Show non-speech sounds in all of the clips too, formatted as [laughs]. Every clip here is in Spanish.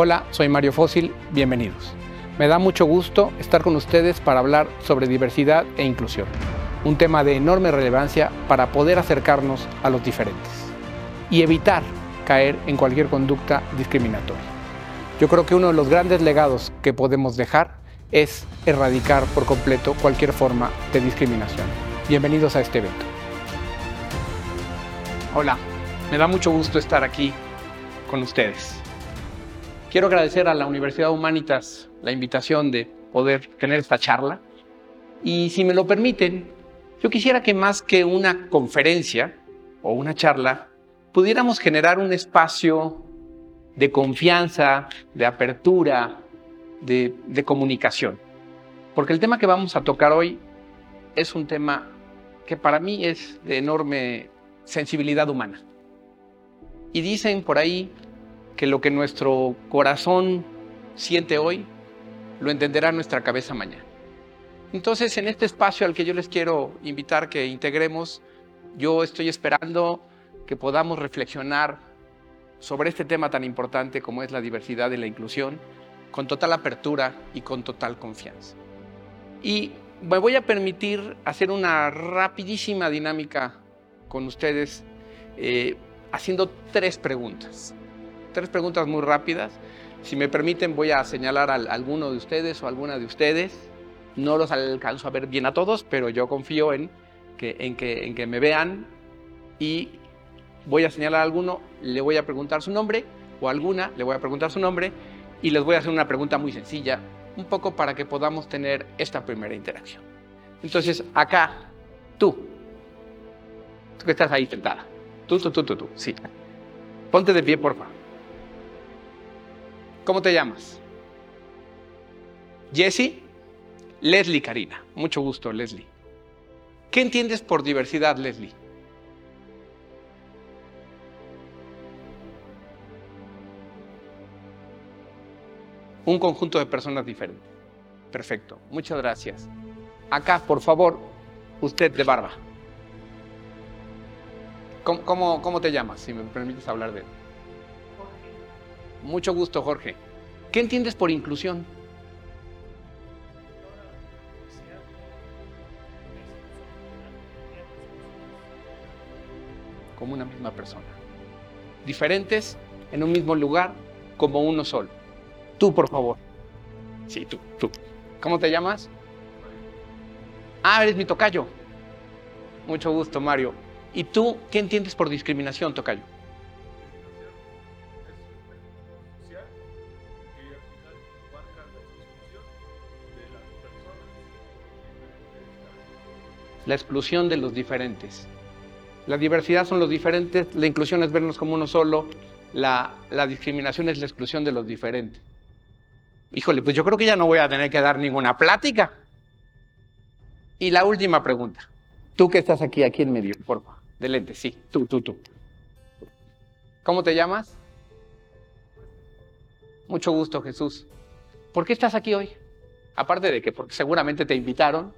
Hola, soy Mario Fósil, bienvenidos. Me da mucho gusto estar con ustedes para hablar sobre diversidad e inclusión, un tema de enorme relevancia para poder acercarnos a los diferentes y evitar caer en cualquier conducta discriminatoria. Yo creo que uno de los grandes legados que podemos dejar es erradicar por completo cualquier forma de discriminación. Bienvenidos a este evento. Hola, me da mucho gusto estar aquí con ustedes. Quiero agradecer a la Universidad Humanitas la invitación de poder tener esta charla. Y si me lo permiten, yo quisiera que más que una conferencia o una charla, pudiéramos generar un espacio de confianza, de apertura, de, de, comunicación. Porque el tema que vamos a tocar hoy es un tema que para mí es de enorme sensibilidad humana. Y dicen por ahí que lo que nuestro corazón siente hoy, lo entenderá nuestra cabeza mañana. Entonces, en este espacio al que yo les quiero invitar que integremos, yo estoy esperando que podamos reflexionar sobre este tema tan importante como es la diversidad y la inclusión, con total apertura y con total confianza. Y me voy a permitir hacer una rapidísima dinámica con ustedes, eh, haciendo tres preguntas. Tres preguntas muy rápidas si me permiten, voy a señalar a alguno de ustedes o alguna de ustedes. No los alcanzo a ver bien a todos, pero yo confío en que, en que, en que me vean y voy a señalar a alguno, le voy a preguntar su nombre o a alguna, le voy a preguntar su nombre y les voy a hacer una pregunta muy sencilla, un poco para que podamos tener esta primera interacción. Entonces, acá, tú, tú que estás ahí sentada, tú, tú, tú, tú, tú, sí. Ponte de pie, por favor. ¿Cómo te llamas? Jesse. Leslie Karina. Mucho gusto, Leslie. ¿Qué entiendes por diversidad, Leslie? Un conjunto de personas diferentes. Perfecto. Muchas gracias. Acá, por favor, usted de barba. ¿Cómo, cómo te llamas, si me permites hablar de él? Mucho gusto, Jorge. ¿Qué entiendes por inclusión? Como una misma persona. Diferentes en un mismo lugar, como uno solo. Tú, por favor. Sí, tú, tú. ¿Cómo te llamas? Ah, eres mi tocayo. Mucho gusto, Mario. ¿Y tú qué entiendes por discriminación, tocayo? La exclusión de los diferentes. La diversidad son los diferentes, la inclusión es vernos como uno solo, la, discriminación es la exclusión de los diferentes. Híjole, pues yo creo que ya no voy a tener que dar ninguna plática. Y la última pregunta. Tú que estás aquí, aquí en medio, por favor. De lente, sí. Tú, tú, tú. ¿Cómo te llamas? Mucho gusto, Jesús. ¿Por qué estás aquí hoy? Aparte de que porque seguramente te invitaron,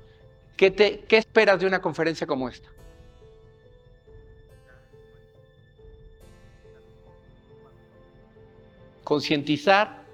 ¿Qué, te, ¿Qué esperas de una conferencia como esta? Concientizar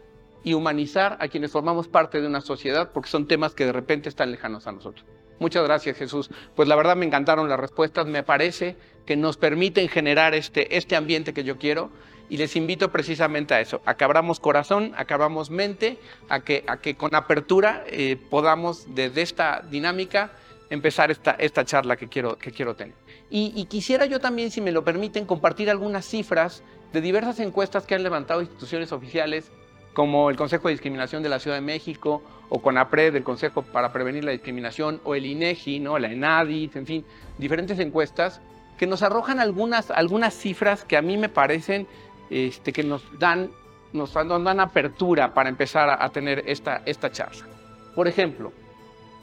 y humanizar a quienes formamos parte de una sociedad porque son temas que de repente están lejanos a nosotros. Muchas gracias Jesús. Pues la verdad me encantaron las respuestas, me parece que nos permiten generar este, este ambiente que yo quiero y les invito precisamente a eso, a que abramos corazón, a que abramos mente, a que, a que con apertura eh, podamos desde esta dinámica empezar esta, esta charla que quiero, que quiero tener. Y, y, quisiera yo también, si me lo permiten, compartir algunas cifras de diversas encuestas que han levantado instituciones oficiales como el Consejo de Discriminación de la Ciudad de México o CONAPRED, el Consejo para Prevenir la Discriminación, o el INEGI, ¿no? la ENADIS, en fin, diferentes encuestas que nos arrojan algunas, algunas cifras que a mí me parecen este, que nos dan, nos, dan apertura para empezar a, tener esta, esta charla. Por ejemplo,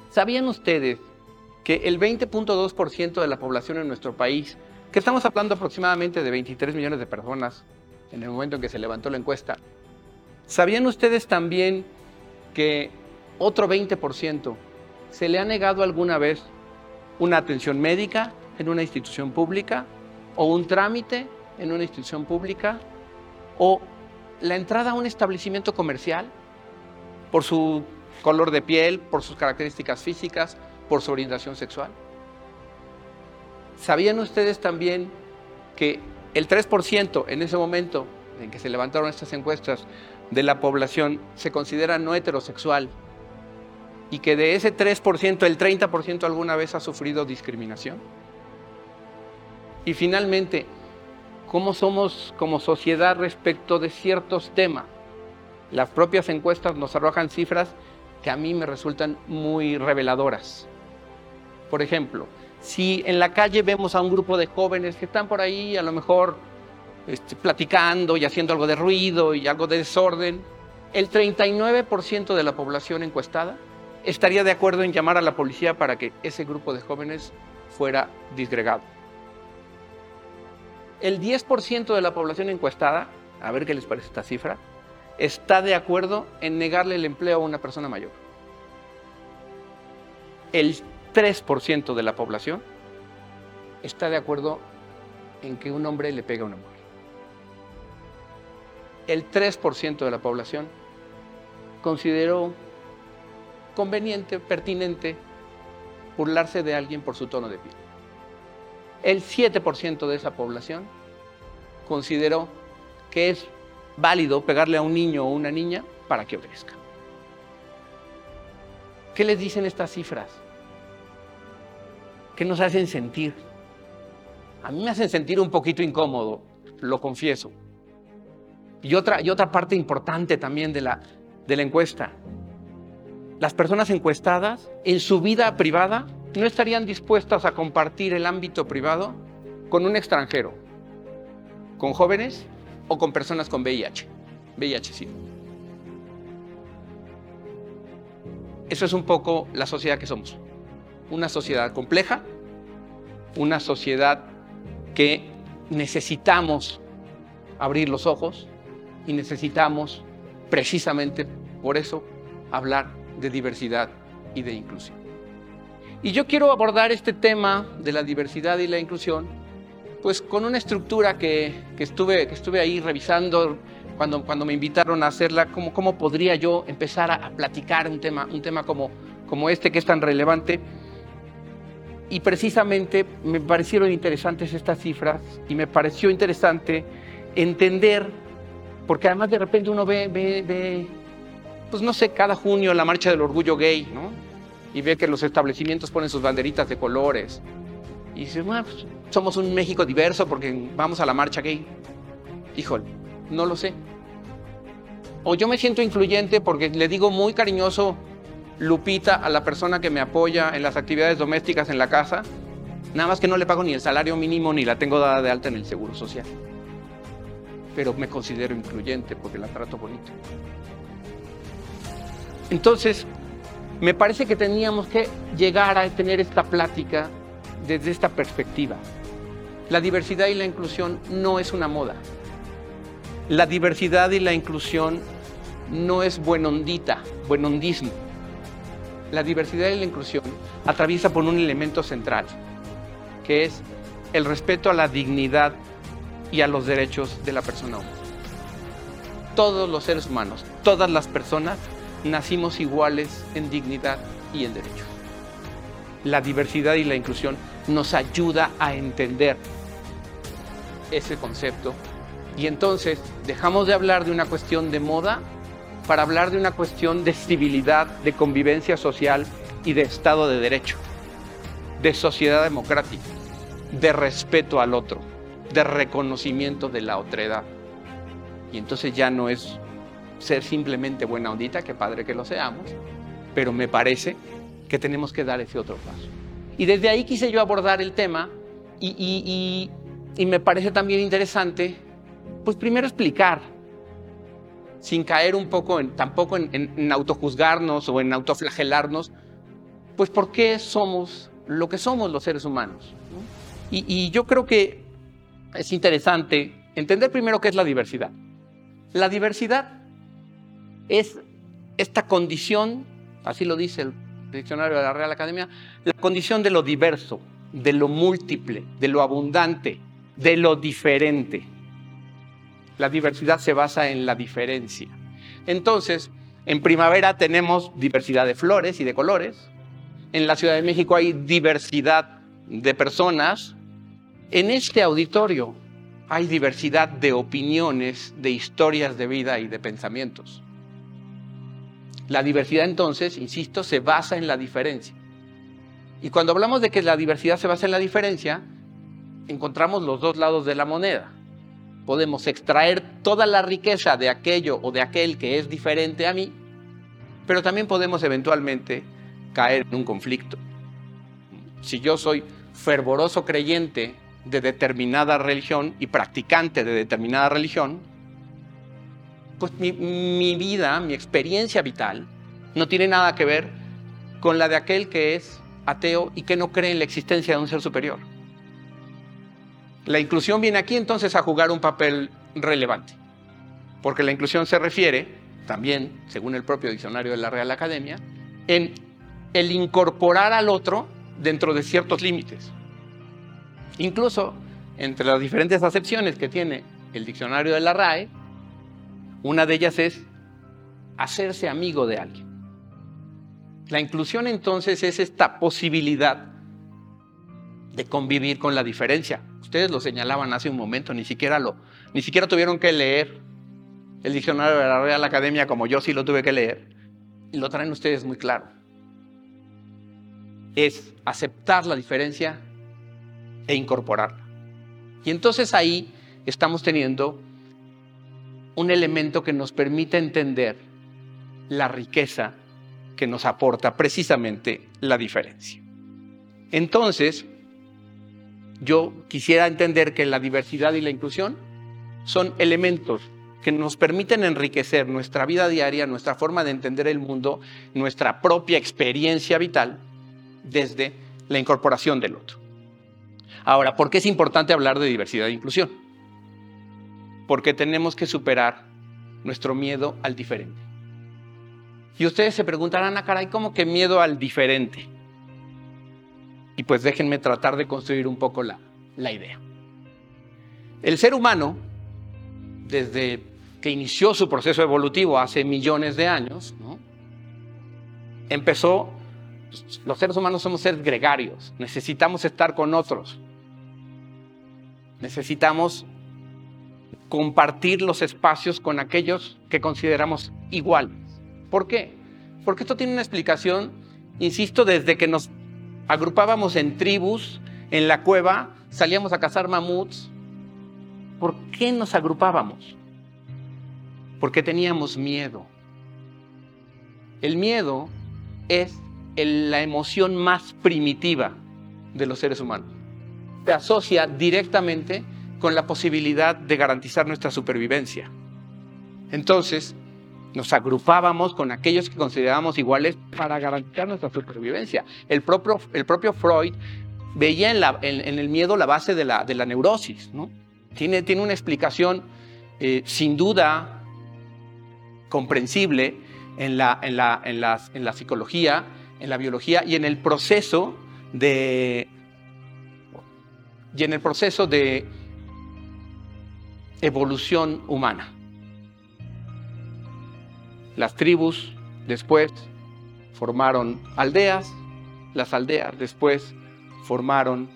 ¿sabían ustedes que el 20.2% de la población en nuestro país, que estamos hablando aproximadamente de 23 millones de personas en el momento en que se levantó la encuesta, ¿sabían ustedes también que otro 20% se le ha negado alguna vez una atención médica en una institución pública o un trámite en una institución pública o la entrada a un establecimiento comercial por su color de piel, por sus características físicas, por su orientación sexual. ¿Sabían ustedes también que el 3% en ese momento en que se levantaron estas encuestas de la población se considera no heterosexual y que de ese 3% el 30% alguna vez ha sufrido discriminación? Y finalmente, ¿cómo somos como sociedad respecto de ciertos temas? Las propias encuestas nos arrojan cifras que a mí me resultan muy reveladoras. Por ejemplo, si en la calle vemos a un grupo de jóvenes que están por ahí a lo mejor este, platicando y haciendo algo de ruido y algo de desorden, el 39% de la población encuestada estaría de acuerdo en llamar a la policía para que ese grupo de jóvenes fuera disgregado. El 10% de la población encuestada, a ver qué les parece esta cifra, está de acuerdo en negarle el empleo a una persona mayor. El 3% de la población está de acuerdo en que un hombre le pega a una mujer. El 3% de la población consideró conveniente, pertinente, burlarse de alguien por su tono de piel. El 7% de esa población consideró que es válido pegarle a un niño o una niña para que obedezca. ¿Qué les dicen estas cifras? ¿Qué nos hacen sentir? A mí me hacen sentir un poquito incómodo, lo confieso. Y otra, y otra parte importante también de la, de la encuesta. Las personas encuestadas en su vida privada no estarían dispuestas a compartir el ámbito privado con un extranjero, con jóvenes o con personas con VIH. VIH sí. Eso es un poco la sociedad que somos. Una sociedad compleja, una sociedad que necesitamos abrir los ojos y necesitamos precisamente por eso hablar de diversidad y de inclusión. Y yo quiero abordar este tema de la diversidad y la inclusión pues con una estructura que, estuve, que estuve ahí revisando cuando, cuando me invitaron a hacerla, cómo, cómo podría yo empezar a, platicar un tema, un tema como, como este que es tan relevante. Y precisamente me parecieron interesantes estas cifras y me pareció interesante entender, porque además de repente uno ve, ve, ve pues no sé, cada junio la marcha del orgullo gay, ¿no? Y ve que los establecimientos ponen sus banderitas de colores. Y dice, bueno, pues somos un México diverso porque vamos a la marcha gay. Híjole, no lo sé. O yo me siento influyente porque le digo muy cariñoso Lupita a la persona que me apoya en las actividades domésticas en la casa, nada más que no le pago ni el salario mínimo ni la tengo dada de alta en el seguro social. Pero me considero influyente porque la trato bonito. Entonces, me parece que teníamos que llegar a tener esta plática desde esta perspectiva. La diversidad y la inclusión no es una moda. La diversidad y la inclusión no es buenondita, buenondismo. La diversidad y la inclusión atraviesa por un elemento central, que es el respeto a la dignidad y a los derechos de la persona humana. Todos los seres humanos, todas las personas, nacimos iguales en dignidad y en derechos. La diversidad y la inclusión nos ayuda a entender ese concepto. Y entonces dejamos de hablar de una cuestión de moda para hablar de una cuestión de civilidad, de convivencia social y de Estado de Derecho, de sociedad democrática, de respeto al otro, de reconocimiento de la otredad. Y entonces ya no es ser simplemente buena ondita, que padre que lo seamos, pero me parece que tenemos que dar ese otro paso. Y desde ahí quise yo abordar el tema y, me parece también interesante, pues primero explicar, sin caer un poco en, tampoco en, autojuzgarnos o en autoflagelarnos, pues por qué somos lo que somos los seres humanos. Y, y yo creo que es interesante entender primero qué es la diversidad. La diversidad es esta condición, así lo dice el diccionario de la Real Academia, la condición de lo diverso, de lo múltiple, de lo abundante, de lo diferente. La diversidad se basa en la diferencia. Entonces, en primavera tenemos diversidad de flores y de colores. En la Ciudad de México hay diversidad de personas. En este auditorio hay diversidad de opiniones, de historias de vida y de pensamientos. La diversidad entonces, insisto, se basa en la diferencia. Y cuando hablamos de que la diversidad se basa en la diferencia, encontramos los dos lados de la moneda. Podemos extraer toda la riqueza de aquello o de aquel que es diferente a mí, pero también podemos eventualmente caer en un conflicto. Si yo soy fervoroso creyente de determinada religión y practicante de determinada religión, pues mi, vida, mi experiencia vital, no tiene nada que ver con la de aquel que es ateo y que no cree en la existencia de un ser superior. La inclusión viene aquí entonces a jugar un papel relevante, porque la inclusión se refiere, también, según el propio diccionario de la Real Academia, en el incorporar al otro dentro de ciertos límites. Incluso entre las diferentes acepciones que tiene el diccionario de la RAE, una de ellas es hacerse amigo de alguien. La inclusión entonces es esta posibilidad de convivir con la diferencia. Ustedes lo señalaban hace un momento, ni siquiera lo, ni siquiera tuvieron que leer el diccionario de la Real Academia como yo sí lo tuve que leer. Y lo traen ustedes muy claro. Es aceptar la diferencia e incorporarla. Y entonces ahí estamos teniendo un elemento que nos permite entender la riqueza que nos aporta precisamente la diferencia. Entonces, yo quisiera entender que la diversidad y la inclusión son elementos que nos permiten enriquecer nuestra vida diaria, nuestra forma de entender el mundo, nuestra propia experiencia vital desde la incorporación del otro. Ahora, ¿por qué es importante hablar de diversidad e inclusión? Porque tenemos que superar nuestro miedo al diferente. Y ustedes se preguntarán, ah, caray, ¿cómo que miedo al diferente? Y pues déjenme tratar de construir un poco la, la idea. El ser humano, desde que inició su proceso evolutivo hace millones de años, empezó, los seres humanos somos seres gregarios, necesitamos estar con otros, necesitamos compartir los espacios con aquellos que consideramos iguales. ¿Por qué? Porque esto tiene una explicación, insisto, desde que nos agrupábamos en tribus, en la cueva, salíamos a cazar mamuts. ¿Por qué nos agrupábamos? Porque teníamos miedo. El miedo es la emoción más primitiva de los seres humanos se asocia directamente con la posibilidad de garantizar nuestra supervivencia. Entonces, nos agrupábamos con aquellos que considerábamos iguales para garantizar nuestra supervivencia. El propio, el propio Freud veía en, el miedo la base de la, neurosis. ¿no? Tiene, tiene, una explicación eh, sin duda comprensible en la, en la psicología, en la biología y en el proceso de, y en el proceso de evolución humana. Las tribus después formaron aldeas, las aldeas después formaron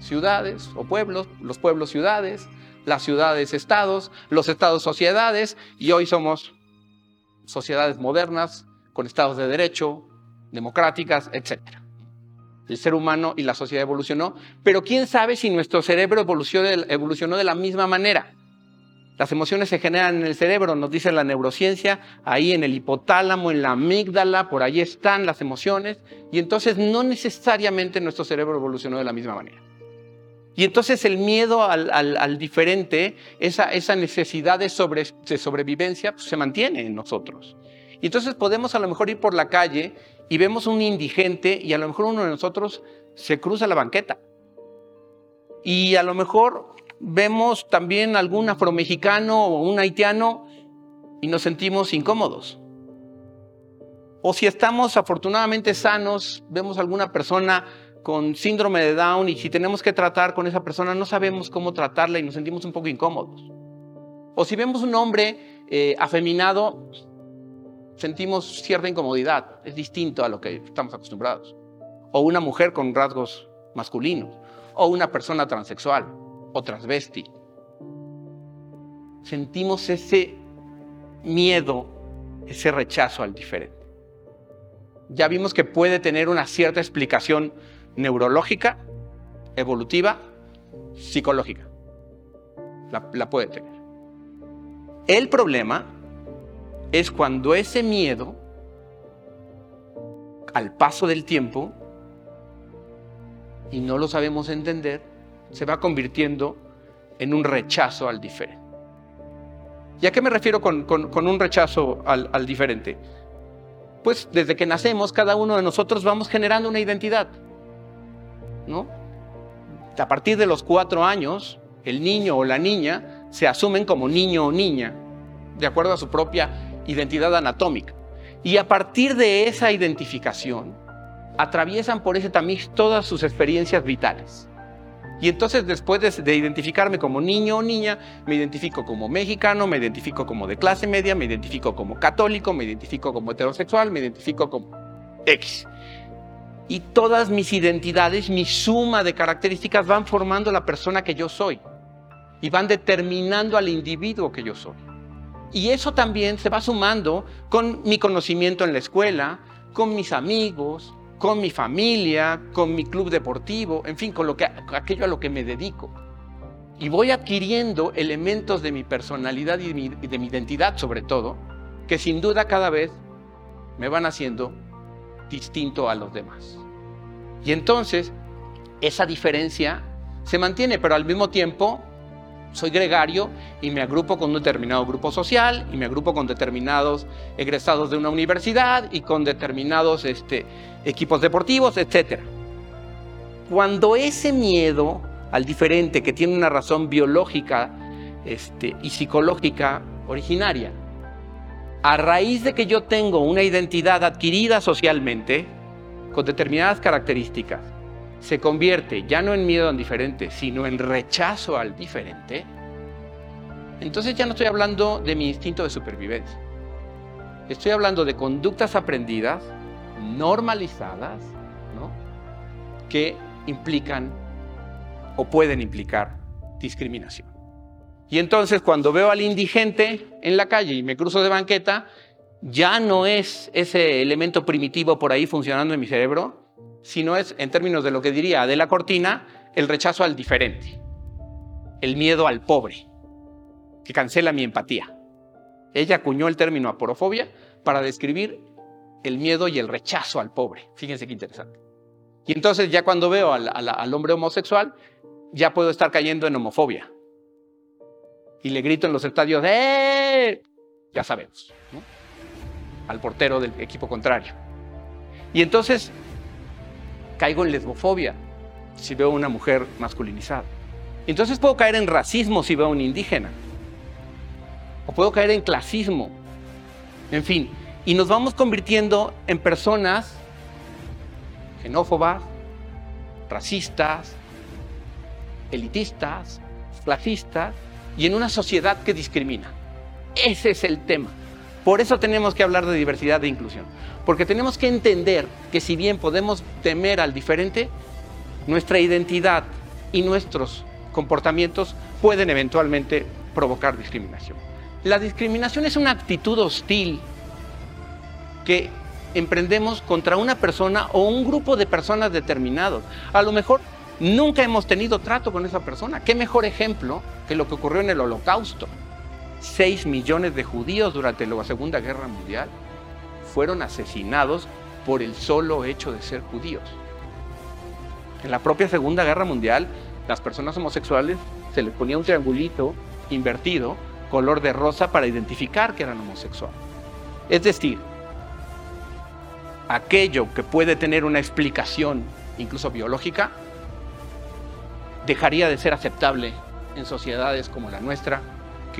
ciudades o pueblos, los pueblos ciudades, las ciudades estados, los estados sociedades y hoy somos sociedades modernas con estados de derecho, democráticas, etc el ser humano y la sociedad evolucionó, pero quién sabe si nuestro cerebro evolucionó, de la misma manera. Las emociones se generan en el cerebro, nos dice la neurociencia, ahí en el hipotálamo, en la amígdala, por ahí están las emociones, y entonces no necesariamente nuestro cerebro evolucionó de la misma manera. Y entonces el miedo al, diferente, esa, necesidad de, sobrevivencia, pues, se mantiene en nosotros. Y entonces podemos a lo mejor ir por la calle y vemos un indigente y a lo mejor uno de nosotros se cruza la banqueta. Y a lo mejor vemos también algún afromexicano o un haitiano y nos sentimos incómodos. O si estamos afortunadamente sanos, vemos alguna persona con síndrome de Down y si tenemos que tratar con esa persona no sabemos cómo tratarla y nos sentimos un poco incómodos. O si vemos un hombre eh, afeminado, sentimos cierta incomodidad, es distinto a lo que estamos acostumbrados. O una mujer con rasgos masculinos, o una persona transexual o transvesti. Sentimos ese miedo, ese rechazo al diferente. Ya vimos que puede tener una cierta explicación neurológica, evolutiva, psicológica. La, la puede tener. El problema es cuando ese miedo, al paso del tiempo, y no lo sabemos entender, se va convirtiendo en un rechazo al diferente. ¿Y a qué me refiero con, un rechazo al, al diferente? Pues desde que nacemos, cada uno de nosotros vamos generando una identidad. ¿no? A partir de los cuatro años, el niño o la niña se asumen como niño o niña, de acuerdo a su propia identidad anatómica. Y a partir de esa identificación, atraviesan por ese tamiz todas sus experiencias vitales. Y entonces después de, identificarme como niño o niña, me identifico como mexicano, me identifico como de clase media, me identifico como católico, me identifico como heterosexual, me identifico como X. Y todas mis identidades, mi suma de características van formando la persona que yo soy y van determinando al individuo que yo soy. Y eso también se va sumando con mi conocimiento en la escuela, con mis amigos, con mi familia, con mi club deportivo, en fin, con lo que, aquello a lo que me dedico. Y voy adquiriendo elementos de mi personalidad y de mi, identidad sobre todo, que sin duda cada vez me van haciendo distinto a los demás. Y entonces esa diferencia se mantiene, pero al mismo tiempo soy gregario y me agrupo con un determinado grupo social y me agrupo con determinados egresados de una universidad y con determinados este, equipos deportivos, etc. Cuando ese miedo al diferente, que tiene una razón biológica este, y psicológica originaria, a raíz de que yo tengo una identidad adquirida socialmente, con determinadas características, se convierte ya no en miedo al diferente, sino en rechazo al diferente, entonces ya no estoy hablando de mi instinto de supervivencia. Estoy hablando de conductas aprendidas, normalizadas, que implican o pueden implicar discriminación. Y entonces cuando veo al indigente en la calle y me cruzo de banqueta, ya no es ese elemento primitivo por ahí funcionando en mi cerebro, sino es, en términos de lo que diría de la Cortina, el rechazo al diferente, el miedo al pobre, que cancela mi empatía. Ella acuñó el término aporofobia para describir el miedo y el rechazo al pobre. Fíjense qué interesante. Y entonces ya cuando veo al, hombre homosexual, ya puedo estar cayendo en homofobia. Y le grito en los estadios, ¡eh! Ya sabemos, al portero del equipo contrario. Y entonces caigo en lesbofobia si veo una mujer masculinizada. Entonces puedo caer en racismo si veo a un indígena. O puedo caer en clasismo. En fin, y nos vamos convirtiendo en personas xenófobas, racistas, elitistas, clasistas y en una sociedad que discrimina. Ese es el tema. Por eso tenemos que hablar de diversidad e inclusión. Porque tenemos que entender que si bien podemos temer al diferente, nuestra identidad y nuestros comportamientos pueden eventualmente provocar discriminación. La discriminación es una actitud hostil que emprendemos contra una persona o un grupo de personas determinados. A lo mejor nunca hemos tenido trato con esa persona. ¿Qué mejor ejemplo que lo que ocurrió en el holocausto? 6 millones de judíos durante la Segunda Guerra Mundial fueron asesinados por el solo hecho de ser judíos. En la propia Segunda Guerra Mundial, las personas homosexuales se les ponía un triangulito invertido, color de rosa, para identificar que eran homosexuales. Es decir, aquello que puede tener una explicación, incluso biológica, dejaría de ser aceptable en sociedades como la nuestra,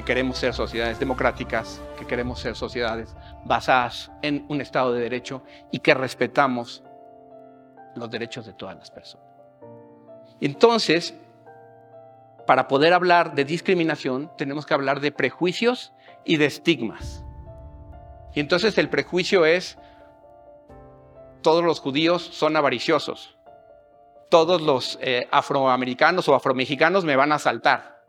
que queremos ser sociedades democráticas, que queremos ser sociedades basadas en un Estado de Derecho y que respetamos los derechos de todas las personas. Entonces, para poder hablar de discriminación, tenemos que hablar de prejuicios y de estigmas. Y entonces el prejuicio es, todos los judíos son avariciosos, todos los eh, afroamericanos o afromexicanos me van a asaltar,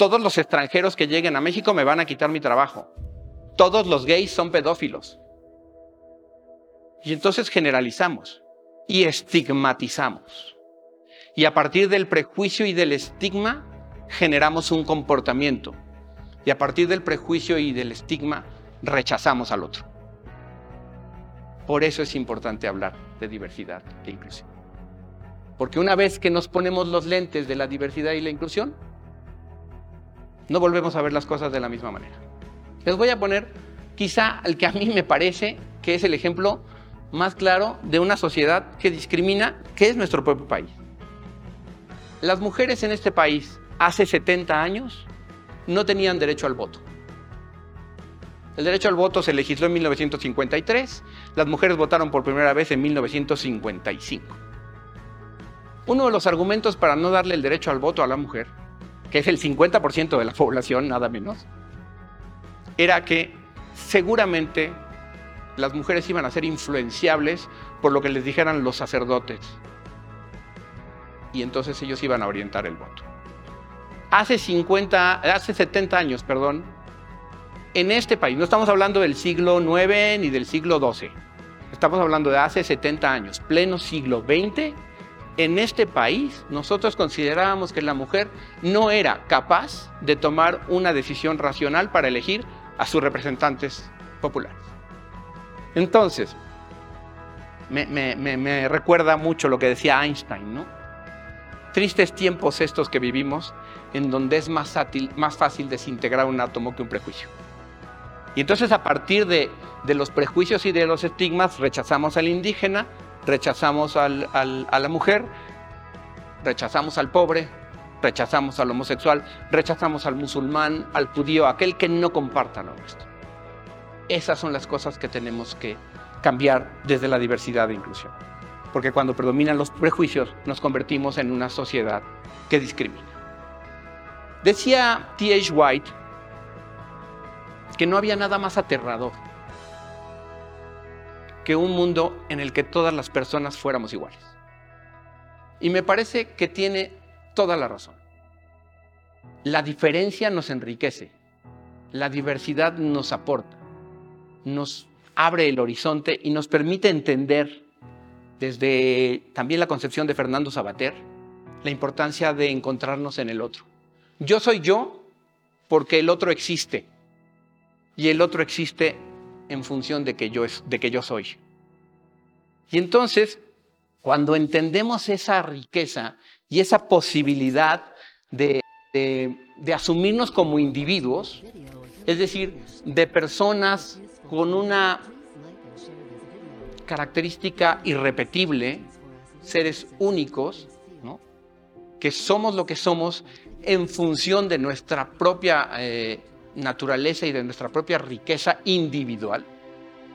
todos los extranjeros que lleguen a México me van a quitar mi trabajo, todos los gays son pedófilos. Y entonces generalizamos y estigmatizamos. Y a partir del prejuicio y del estigma generamos un comportamiento. Y a partir del prejuicio y del estigma rechazamos al otro. Por eso es importante hablar de diversidad e inclusión. Porque una vez que nos ponemos los lentes de la diversidad y la inclusión, no volvemos a ver las cosas de la misma manera. Les voy a poner quizá el que a mí me parece que es el ejemplo más claro de una sociedad que discrimina, que es nuestro propio país. Las mujeres en este país hace 70 años no tenían derecho al voto. El derecho al voto se legisló en 1953, las mujeres votaron por primera vez en 1955. Uno de los argumentos para no darle el derecho al voto a la mujer, que es el 50% de la [laughs] población, nada menos, era que seguramente las mujeres iban a ser influenciables por lo que les dijeran los sacerdotes. Y entonces ellos iban a orientar el voto. Hace 50, hace 70 años, perdón, en este país, no estamos hablando del siglo IX ni del siglo XII, estamos hablando de hace 70 años, pleno siglo XX, en este país nosotros considerábamos que la mujer no era capaz de tomar una decisión racional para elegir a sus representantes populares. Entonces, me, recuerda mucho lo que decía Einstein, ¿no? Tristes tiempos estos que vivimos en donde es más, fácil desintegrar un átomo que un prejuicio. Y entonces a partir de, los prejuicios y de los estigmas rechazamos al indígena, rechazamos a la mujer, rechazamos al pobre, rechazamos al homosexual, rechazamos al musulmán, al judío, aquel que no comparta lo nuestro. Esas son las cosas que tenemos que cambiar desde la diversidad e inclusión. Porque cuando predominan los prejuicios nos convertimos en una sociedad que discrimina. Decía T.H. White que no había nada más aterrador un mundo en el que todas las personas fuéramos iguales. Y me parece que tiene toda la razón. La diferencia nos enriquece, la diversidad nos aporta nos abre el horizonte y nos permite entender desde también la concepción de Fernando Sabater la importancia de encontrarnos en el otro. Yo soy yo porque el otro existe y el otro existe en función de que yo, de que yo soy. Y entonces, cuando entendemos esa riqueza y esa posibilidad de, de asumirnos como individuos, es decir, de personas con una característica irrepetible, seres únicos, que somos lo que somos en función de nuestra propia eh, naturaleza y de nuestra propia riqueza individual,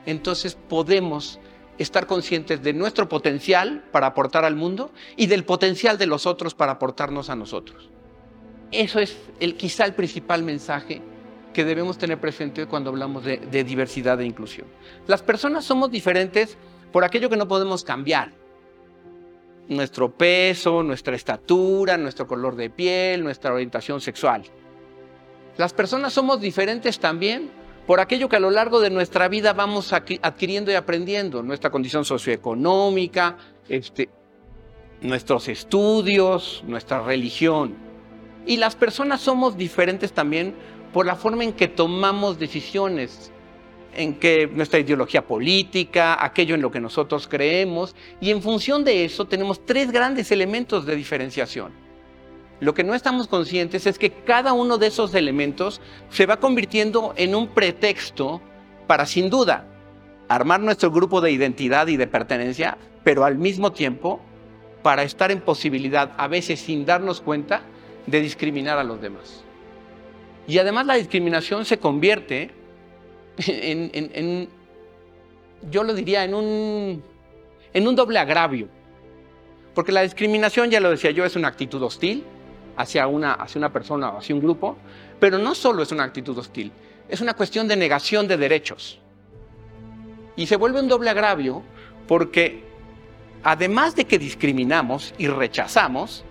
entonces podemos estar conscientes de nuestro potencial para aportar al mundo y del potencial de los otros para aportarnos a nosotros. Eso es el, quizá el principal mensaje que debemos tener presente cuando hablamos de, diversidad e inclusión. Las personas somos diferentes por aquello que no podemos cambiar. Nuestro peso, nuestra estatura, nuestro color de piel, nuestra orientación sexual. Las personas somos diferentes también por aquello que a lo largo de nuestra vida vamos adquiriendo y aprendiendo, nuestra condición socioeconómica, este, nuestros estudios, nuestra religión. Y las personas somos diferentes también por la forma en que tomamos decisiones, en que nuestra ideología política, aquello en lo que nosotros creemos, y en función de eso tenemos tres grandes elementos de diferenciación. Lo que no estamos conscientes es que cada uno de esos elementos se va convirtiendo en un pretexto para, sin duda, armar nuestro grupo de identidad y de pertenencia, pero al mismo tiempo para estar en posibilidad, a veces sin darnos cuenta, de discriminar a los demás. Y además la discriminación se convierte [laughs] en, yo lo diría, en un, en un doble agravio. Porque la discriminación, ya lo decía yo, es una actitud hostil, hacia una, hacia una persona o hacia un grupo, pero no solo es una actitud hostil, es una cuestión de negación de derechos. Y se vuelve un doble agravio porque además de que discriminamos y rechazamos,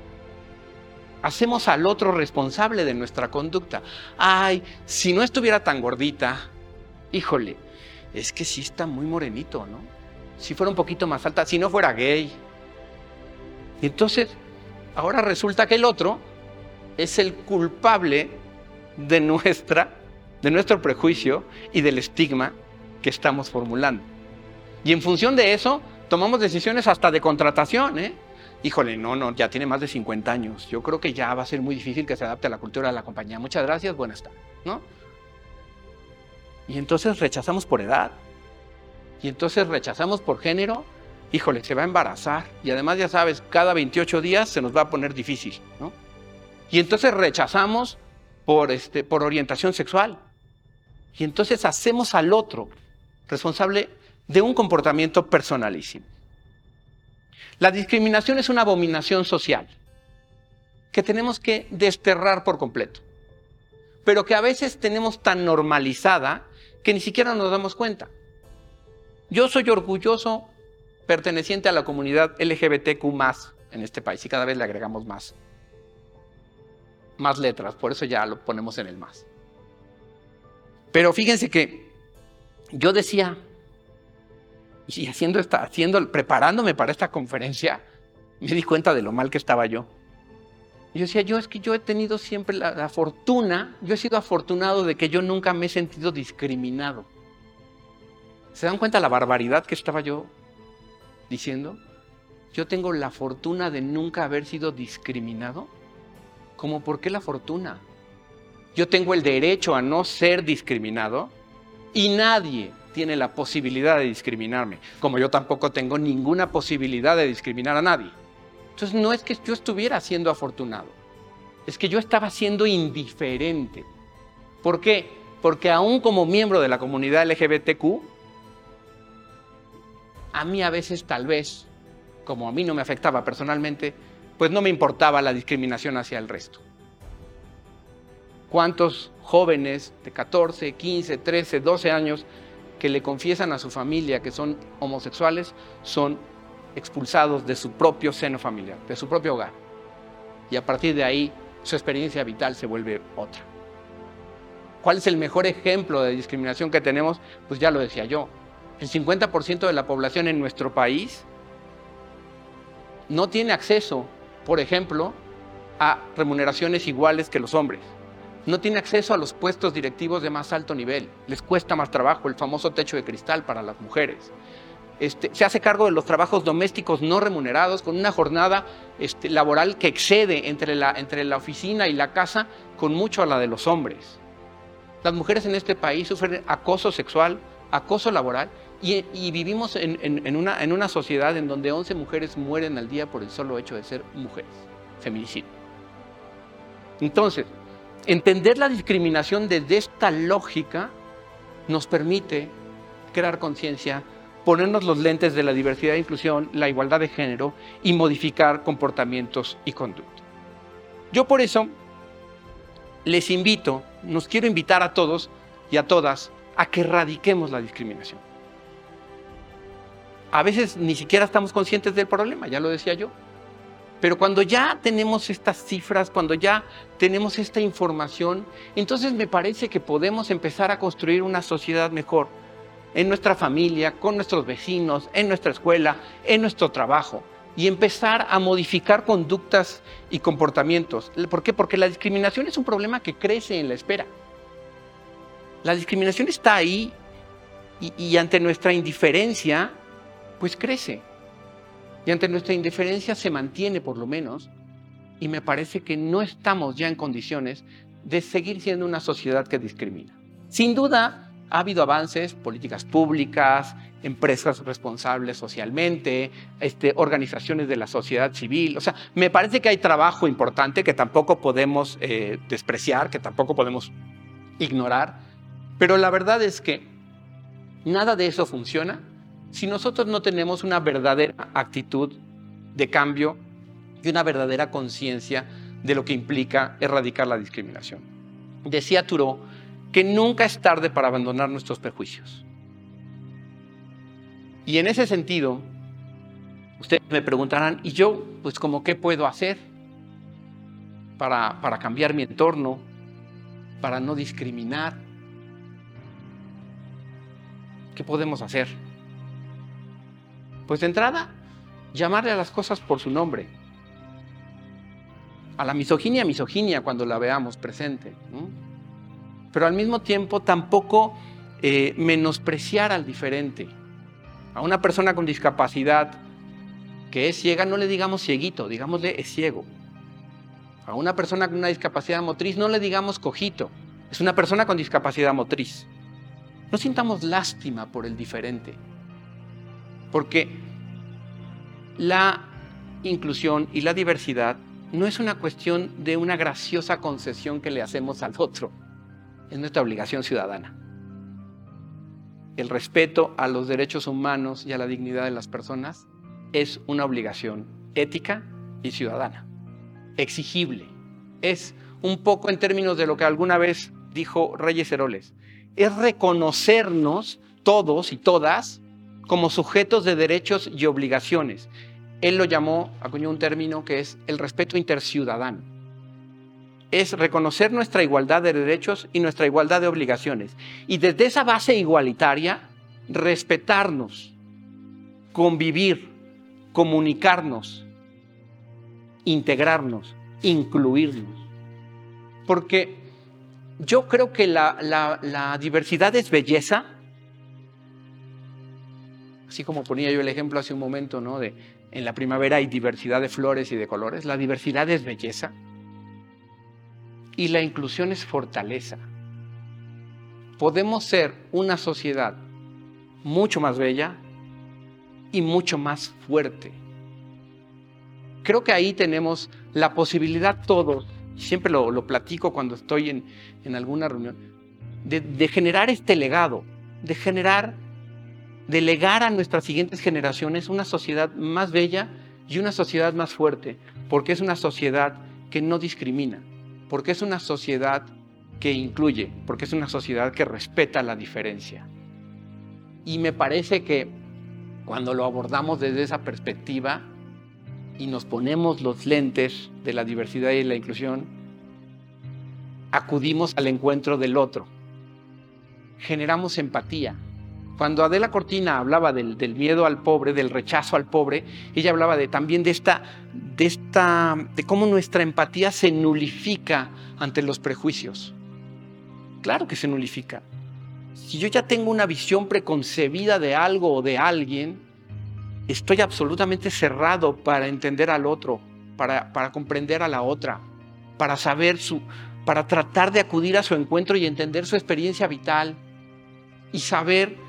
hacemos al otro responsable de nuestra conducta. Ay, si no estuviera tan gordita, híjole, es que sí está muy morenito, ¿no? Si fuera un poquito más alta, si no fuera gay. Y entonces, ahora resulta que el otro es el culpable de nuestra de nuestro prejuicio y del estigma que estamos formulando. Y en función de eso, tomamos decisiones hasta de contratación, ¿eh? Híjole, no, no, ya tiene más de 50 años. Yo creo que ya va a ser muy difícil que se adapte a la cultura de la compañía. Muchas gracias, buenas tardes, ¿no? Y entonces rechazamos por edad. Y entonces rechazamos por género. Híjole, se va a embarazar. Y además, ya sabes, cada 28 días se nos va a poner difícil, ¿no? Y entonces rechazamos por, este, por orientación sexual. Y entonces hacemos al otro responsable de un comportamiento personalísimo. La discriminación es una abominación social que tenemos que desterrar por completo, pero que a veces tenemos tan normalizada que ni siquiera nos damos cuenta. Yo soy orgulloso perteneciente a la comunidad LGBTQ en este país y cada vez le agregamos más. Más letras, por eso ya lo ponemos en el más. Pero fíjense que yo decía, y haciendo esta, haciendo, preparándome para esta conferencia, me di cuenta de lo mal que estaba yo. Yo decía, yo es que yo he tenido siempre la, la, fortuna, yo he sido afortunado de que yo nunca me he sentido discriminado. ¿Se dan cuenta la barbaridad que estaba yo diciendo? Yo tengo la fortuna de nunca haber sido discriminado. ¿Cómo por qué la fortuna? Yo tengo el derecho a no ser discriminado y nadie tiene la posibilidad de discriminarme, como yo tampoco tengo ninguna posibilidad de discriminar a nadie. Entonces no es que yo estuviera siendo afortunado, es que yo estaba siendo indiferente. ¿Por qué? Porque aún como miembro de la comunidad LGBTQ, a mí a veces tal vez, como a mí no me afectaba personalmente, pues no me importaba la discriminación hacia el resto. ¿Cuántos jóvenes de 14, 15, 13, 12 años que le confiesan a su familia que son homosexuales son expulsados de su propio seno familiar, de su propio hogar. Y a partir de ahí su experiencia vital se vuelve otra. ¿Cuál es el mejor ejemplo de discriminación que tenemos? Pues ya lo decía yo. El 50% de la población en nuestro país no tiene acceso, por ejemplo, a remuneraciones iguales que los hombres no tiene acceso a los puestos directivos de más alto nivel, les cuesta más trabajo, el famoso techo de cristal para las mujeres. Este, se hace cargo de los trabajos domésticos no remunerados con una jornada este, laboral que excede entre la, entre la oficina y la casa con mucho a la de los hombres. Las mujeres en este país sufren acoso sexual, acoso laboral y, vivimos en, una, en una sociedad en donde 11 mujeres mueren al día por el solo hecho de ser mujeres, feminicidio. Entonces, Entender la discriminación desde esta lógica nos permite crear conciencia, ponernos los lentes de la diversidad e inclusión, la igualdad de género y modificar comportamientos y conducta. Yo por eso les invito, nos quiero invitar a todos y a todas a que erradiquemos la discriminación. A veces ni siquiera estamos conscientes del problema, ya lo decía yo. Pero cuando ya tenemos estas cifras, cuando ya tenemos esta información, entonces me parece que podemos empezar a construir una sociedad mejor en nuestra familia, con nuestros vecinos, en nuestra escuela, en nuestro trabajo y empezar a modificar conductas y comportamientos. ¿Por qué? Porque la discriminación es un problema que crece en la espera. La discriminación está ahí y, y ante nuestra indiferencia, pues crece. Y ante nuestra indiferencia se mantiene por lo menos, y me parece que no estamos ya en condiciones de seguir siendo una sociedad que discrimina. Sin duda, ha habido avances, políticas públicas, empresas responsables socialmente, este, organizaciones de la sociedad civil. O sea, me parece que hay trabajo importante que tampoco podemos eh, despreciar, que tampoco podemos ignorar. Pero la verdad es que nada de eso funciona si nosotros no tenemos una verdadera actitud de cambio y una verdadera conciencia de lo que implica erradicar la discriminación. Decía Thoreau que nunca es tarde para abandonar nuestros prejuicios. Y en ese sentido, ustedes me preguntarán, ¿y yo, pues, como qué puedo hacer para, para cambiar mi entorno, para no discriminar? ¿Qué podemos hacer? Pues de entrada, llamarle a las cosas por su nombre. A la misoginia, misoginia cuando la veamos presente. Pero al mismo tiempo tampoco eh, menospreciar al diferente. A una persona con discapacidad que es ciega, no le digamos cieguito, digámosle es ciego. A una persona con una discapacidad motriz, no le digamos cojito, es una persona con discapacidad motriz. No sintamos lástima por el diferente, porque la inclusión y la diversidad no es una cuestión de una graciosa concesión que le hacemos al otro, es nuestra obligación ciudadana. El respeto a los derechos humanos y a la dignidad de las personas es una obligación ética y ciudadana, exigible. Es un poco en términos de lo que alguna vez dijo Reyes Heroles, es reconocernos todos y todas como sujetos de derechos y obligaciones. Él lo llamó, acuñó un término que es el respeto interciudadano. Es reconocer nuestra igualdad de derechos y nuestra igualdad de obligaciones. Y desde esa base igualitaria, respetarnos, convivir, comunicarnos, integrarnos, incluirnos. Porque yo creo que la, diversidad es belleza, así como ponía yo el ejemplo hace un momento, ¿no? De en la primavera hay diversidad de flores y de colores. La diversidad es belleza. Y la inclusión es fortaleza. Podemos ser una sociedad mucho más bella y mucho más fuerte. Creo que ahí tenemos la posibilidad todos siempre lo, platico cuando estoy en, alguna reunión, de, generar este legado, de generar, de legar a nuestras siguientes generaciones una sociedad más bella y una sociedad más fuerte, porque es una sociedad que no discrimina, porque es una sociedad que incluye, porque es una sociedad que respeta la diferencia. Y me parece que cuando lo abordamos desde esa perspectiva, y nos ponemos los lentes de la diversidad y la inclusión, acudimos al encuentro del otro, generamos empatía. Cuando Adela Cortina hablaba del, miedo al pobre, del rechazo al pobre, ella hablaba de, también de esta, de esta, de cómo nuestra empatía se nulifica ante los prejuicios. Claro que se nulifica. Si yo ya tengo una visión preconcebida de algo o de alguien, estoy absolutamente cerrado para entender al otro, para, para comprender a la otra, para saber su, para tratar de acudir a su encuentro y entender su experiencia vital y saber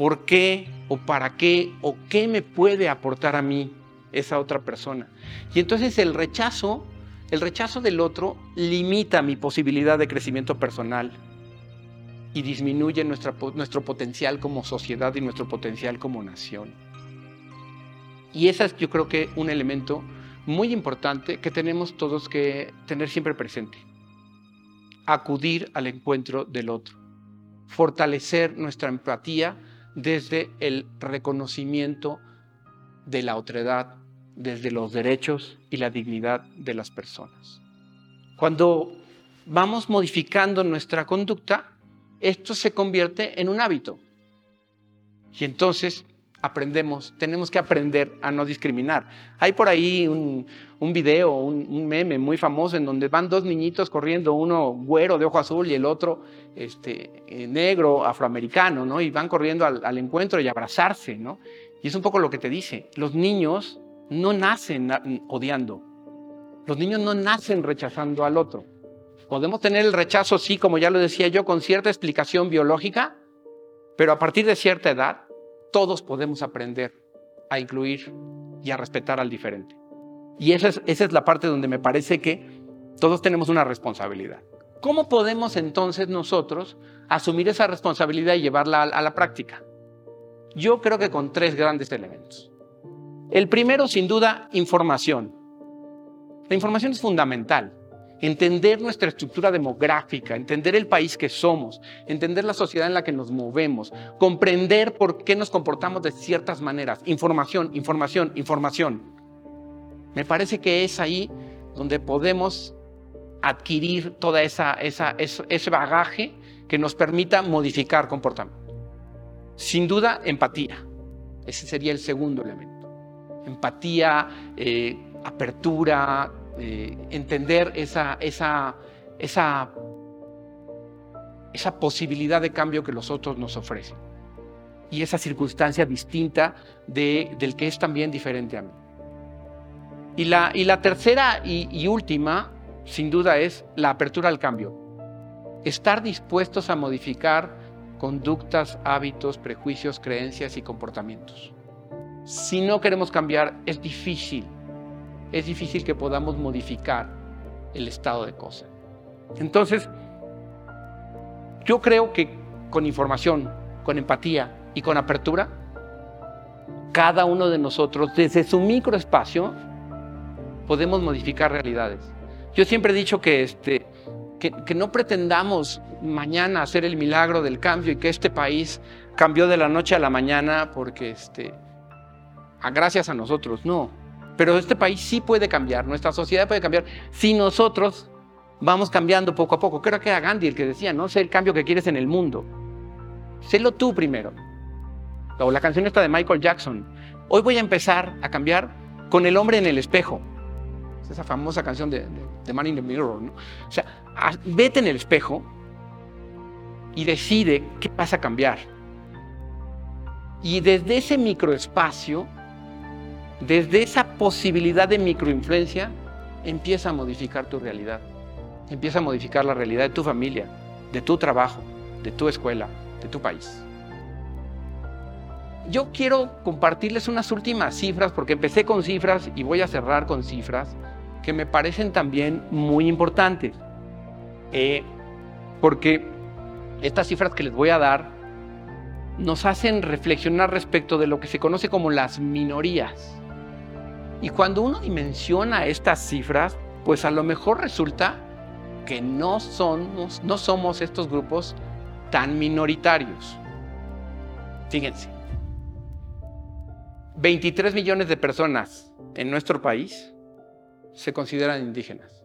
por qué o para qué o qué me puede aportar a mí esa otra persona. Y entonces el rechazo, el rechazo del otro limita mi posibilidad de crecimiento personal y disminuye nuestra, nuestro potencial como sociedad y nuestro potencial como nación. Y ese es yo creo que un elemento muy importante que tenemos todos que tener siempre presente. Acudir al encuentro del otro. Fortalecer nuestra empatía desde el reconocimiento de la otredad, desde los derechos y la dignidad de las personas. Cuando vamos modificando nuestra conducta, esto se convierte en un hábito. Y entonces aprendemos, tenemos que aprender a no discriminar. Hay por ahí un, video, un, meme muy famoso en donde van dos niñitos corriendo, uno güero de ojo azul y el otro este, eh, negro, afroamericano, ¿no? Y van corriendo al, al, encuentro y abrazarse, ¿no? Y es un poco lo que te dice, los niños no nacen odiando, los niños no nacen rechazando al otro. Podemos tener el rechazo, sí, como ya lo decía yo, con cierta explicación biológica, pero a partir de cierta edad todos podemos aprender a incluir y a respetar al diferente. Y esa es, la parte donde me parece que todos tenemos una responsabilidad. ¿Cómo podemos entonces nosotros asumir esa responsabilidad y llevarla a, la práctica? Yo creo que con tres grandes elementos. El primero, sin duda, información. La información es fundamental. Entender nuestra estructura demográfica, entender el país que somos, entender la sociedad en la que nos movemos, comprender por qué nos comportamos de ciertas maneras. Información, información, información. Me parece que es ahí donde podemos adquirir toda esa, ese bagaje que nos permita modificar comportamiento. Sin duda, empatía. Ese sería el segundo elemento. Empatía, eh, apertura, eh, entender esa, esa, esa, esa posibilidad de cambio que los otros nos ofrecen. Y esa circunstancia distinta de, del que es también diferente a mí. Y la, y la tercera y, y última, sin duda, es la apertura al cambio. Estar dispuestos a modificar conductas, hábitos, prejuicios, creencias y comportamientos. Si no queremos cambiar, es difícil es difícil que podamos modificar el estado de cosas. Entonces, yo creo que con información, con empatía y con apertura, cada uno de nosotros, desde su microespacio, podemos modificar realidades. Yo siempre he dicho que, este, que, no pretendamos mañana hacer el milagro del cambio y que este país cambió de la noche a la mañana porque, este, gracias a nosotros. No, pero este país sí puede cambiar, nuestra sociedad puede cambiar si nosotros vamos cambiando poco a poco. Creo que era Gandhi el que decía, no sé el cambio que quieres en el mundo. Sélo tú primero. O la canción esta de Michael Jackson. Hoy voy a empezar a cambiar con el hombre en el espejo. esa famosa canción de, de, Man in the Mirror. ¿no? O sea, vete en el espejo y decide qué pasa a cambiar. Y desde ese microespacio desde esa posibilidad de microinfluencia, empieza a modificar tu realidad. Empieza a modificar la realidad de tu familia, de tu trabajo, de tu escuela, de tu país. Yo quiero compartirles unas últimas cifras, porque empecé con cifras y voy a cerrar con cifras que me parecen también muy importantes. Eh, porque estas cifras que les voy a dar nos hacen reflexionar respecto de lo que se conoce como las minorías. Y cuando uno dimensiona estas cifras, pues a lo mejor resulta que no somos, no somos estos grupos tan minoritarios. Fíjense, 23 millones de personas en nuestro país se consideran indígenas.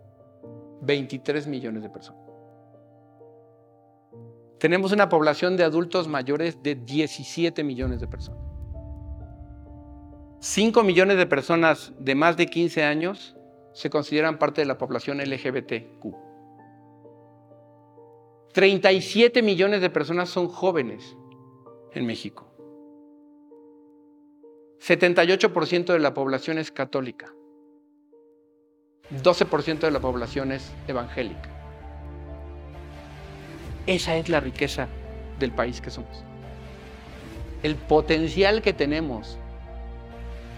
23 millones de personas. Tenemos una población de adultos mayores de 17 millones de personas. 5 millones de personas de más de 15 años se consideran parte de la población LGBTQ. 37 millones de personas son jóvenes en México. 78% de la población es católica. 12% de la población es evangélica. Esa es la riqueza del país que somos. El potencial que tenemos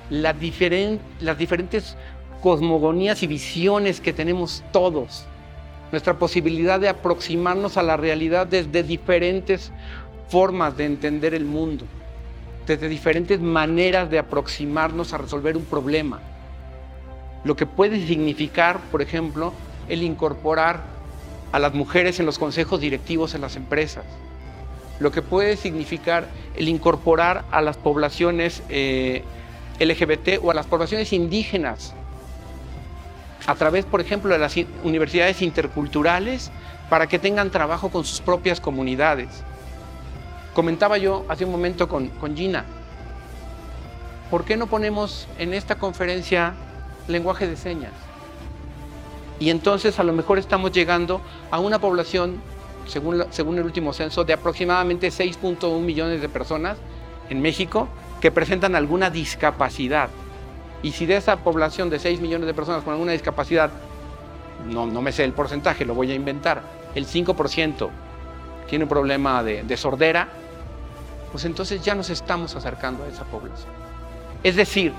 las, las diferentes cosmogonías y visiones que tenemos todos, nuestra posibilidad de aproximarnos a la realidad desde diferentes formas de entender el mundo, desde diferentes maneras de aproximarnos a resolver un problema. Lo que puede significar, por ejemplo, el incorporar a las mujeres en los consejos directivos en las empresas. Lo que puede significar el incorporar a las poblaciones eh, LGBT o a las poblaciones indígenas a través, por ejemplo, de las universidades interculturales para que tengan trabajo con sus propias comunidades. Comentaba yo hace un momento con, con Gina, ¿por qué no ponemos en esta conferencia lenguaje de señas? Y entonces a lo mejor estamos llegando a una población, según, según el último censo, de aproximadamente 6.1 millones de personas en México que presentan alguna discapacidad. Y si de esa población de 6 millones de personas con alguna discapacidad, no, no me sé el porcentaje, lo voy a inventar, el 5% tiene un problema de, de sordera, pues entonces ya nos estamos acercando a esa población. Es decir,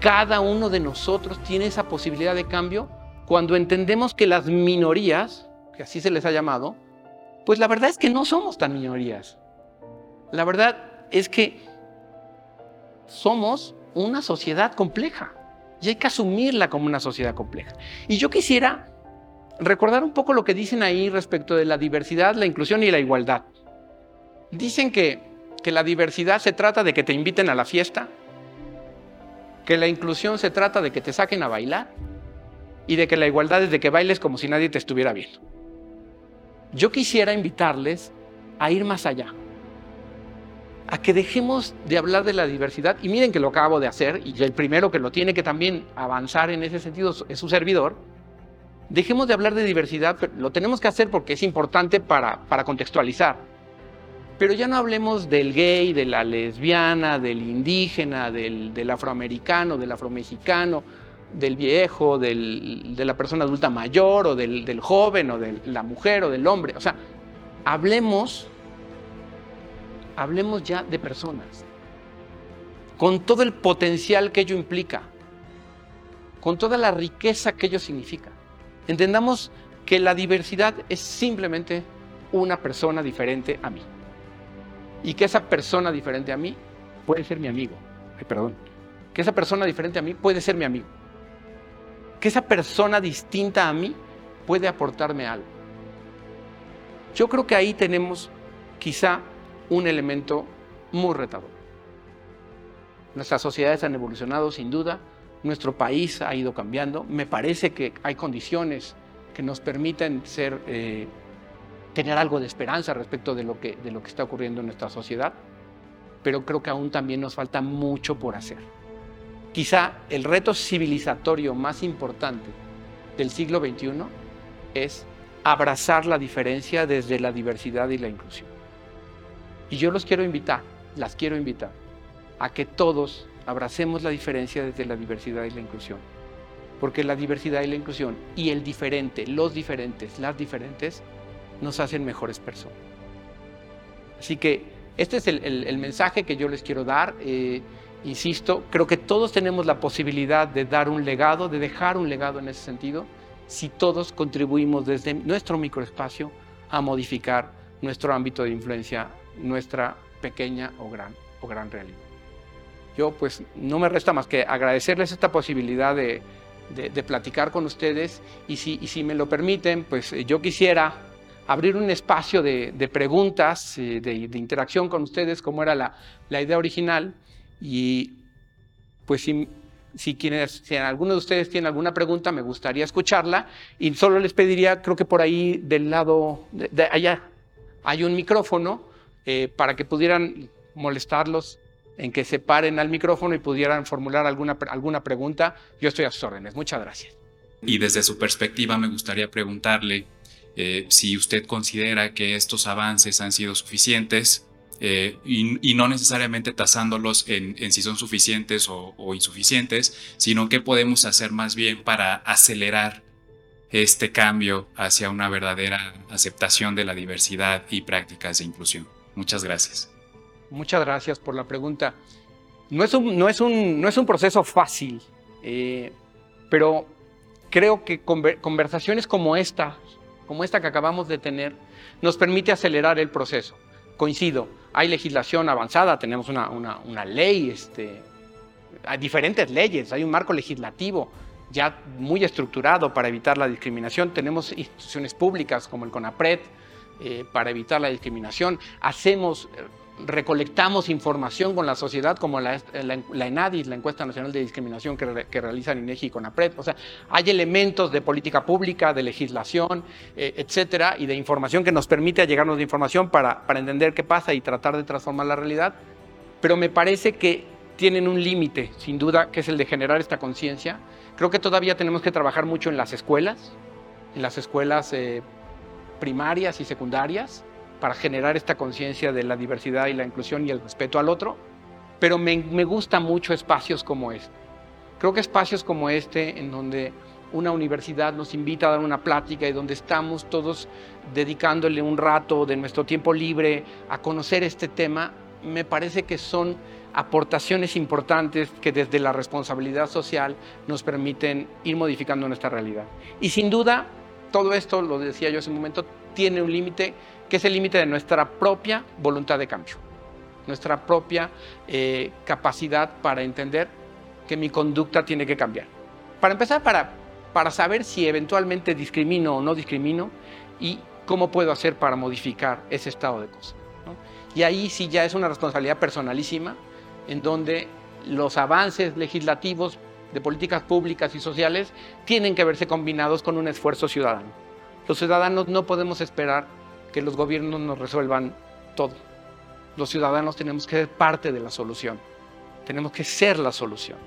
cada uno de nosotros tiene esa posibilidad de cambio cuando entendemos que las minorías, que así se les ha llamado, pues la verdad es que no somos tan minorías. La verdad es que somos una sociedad compleja. y hay que asumirla como una sociedad compleja. Y yo quisiera recordar un poco lo que dicen ahí respecto de la diversidad, la inclusión y la igualdad. Dicen que, que la diversidad se trata de que te inviten a la fiesta, que la inclusión se trata de que te saquen a bailar y de que la igualdad es de que bailes como si nadie te estuviera viendo. Yo quisiera invitarles a ir más allá, a que dejemos de hablar de la diversidad, y miren que lo acabo de hacer, y el primero que lo tiene que también avanzar en ese sentido es su servidor, dejemos de hablar de diversidad, lo tenemos que hacer porque es importante para, para contextualizar, pero ya no hablemos del gay, de la lesbiana, del indígena, del, del afroamericano, del afromexicano, del viejo, del, de la persona adulta mayor, o del, del joven, o de la mujer, o del hombre. O sea, hablemos hablemos ya de personas, con todo el potencial que ello implica, con toda la riqueza que ello significa. Entendamos que la diversidad es simplemente una persona diferente a mí. Y que esa persona diferente a mí puede ser mi amigo. Ay, perdón. Que esa persona diferente a mí puede ser mi amigo. Que esa persona distinta a mí puede aportarme algo. Yo creo que ahí tenemos quizá un elemento muy retador. Nuestras sociedades han evolucionado sin duda, nuestro país ha ido cambiando, me parece que hay condiciones que nos permiten ser, eh, tener algo de esperanza respecto de lo, que, de lo que está ocurriendo en nuestra sociedad, pero creo que aún también nos falta mucho por hacer. Quizá el reto civilizatorio más importante del siglo XXI es abrazar la diferencia desde la diversidad y la inclusión. Y yo los quiero invitar, las quiero invitar, a que todos abracemos la diferencia desde la diversidad y la inclusión. Porque la diversidad y la inclusión y el diferente, los diferentes, las diferentes, nos hacen mejores personas. Así que este es el, mensaje que yo les quiero dar. Eh, insisto, creo que todos tenemos la posibilidad de dar un legado, de dejar un legado en ese sentido, si todos contribuimos desde nuestro microespacio a modificar nuestro ámbito de influencia nuestra pequeña o gran, o gran realidad. Yo pues no me resta más que agradecerles esta posibilidad de, platicar con ustedes y si, si, me lo permiten, pues eh, yo quisiera abrir un espacio de, preguntas, eh, de, interacción con ustedes, como era la, idea original. Y pues si, si, quienes, si alguno de ustedes tiene alguna pregunta, me gustaría escucharla y solo les pediría, creo que por ahí del lado de allá hay un micrófono eh, para que pudieran molestarlos en que se paren al micrófono y pudieran formular alguna, alguna pregunta. Yo estoy a sus órdenes. Muchas gracias. Y desde su perspectiva me gustaría preguntarle eh, si usted considera que estos avances han sido suficientes eh, y, no necesariamente tasándolos en, si son suficientes o, o, insuficientes, sino qué podemos hacer más bien para acelerar este cambio hacia una verdadera aceptación de la diversidad y prácticas de inclusión. Muchas gracias. Muchas gracias por la pregunta. No es un, no es un, no es un proceso fácil, eh, pero creo que conversaciones como esta, como esta que acabamos de tener, nos permite acelerar el proceso. Coincido, hay legislación avanzada, tenemos una, una, ley, este, diferentes leyes, hay un marco legislativo ya muy estructurado para evitar la discriminación, tenemos instituciones públicas como el CONAPRED, eh, para evitar la discriminación. Hacemos, eh, recolectamos información con la sociedad como la, la, ENADIS, la Encuesta Nacional de Discriminación que, que, realizan INEGI y CONAPRED. O sea, hay elementos de política pública, de legislación, eh, etcétera, y de información que nos permite llegarnos de información para, para entender qué pasa y tratar de transformar la realidad. Pero me parece que tienen un límite, sin duda, que es el de generar esta conciencia. Creo que todavía tenemos que trabajar mucho en las escuelas, en las escuelas primarias y secundarias para generar esta conciencia de la diversidad y la inclusión y el respeto al otro, pero me, me gustan mucho espacios como este. Creo que espacios como este, en donde una universidad nos invita a dar una plática y donde estamos todos dedicándole un rato de nuestro tiempo libre a conocer este tema, me parece que son aportaciones importantes que desde la responsabilidad social nos permiten ir modificando nuestra realidad. Y sin duda, todo esto, lo decía yo hace un momento, tiene un límite que es el límite de nuestra propia voluntad de cambio, nuestra propia eh, capacidad para entender que mi conducta tiene que cambiar. Para empezar, para, para saber si eventualmente discrimino o no discrimino y cómo puedo hacer para modificar ese estado de cosas. Y ahí sí ya es una responsabilidad personalísima, en donde los avances legislativos de políticas públicas y sociales tienen que verse combinados con un esfuerzo ciudadano. Los ciudadanos no podemos esperar que los gobiernos nos resuelvan todo. Los ciudadanos tenemos que ser parte de la solución. Tenemos que ser la solución.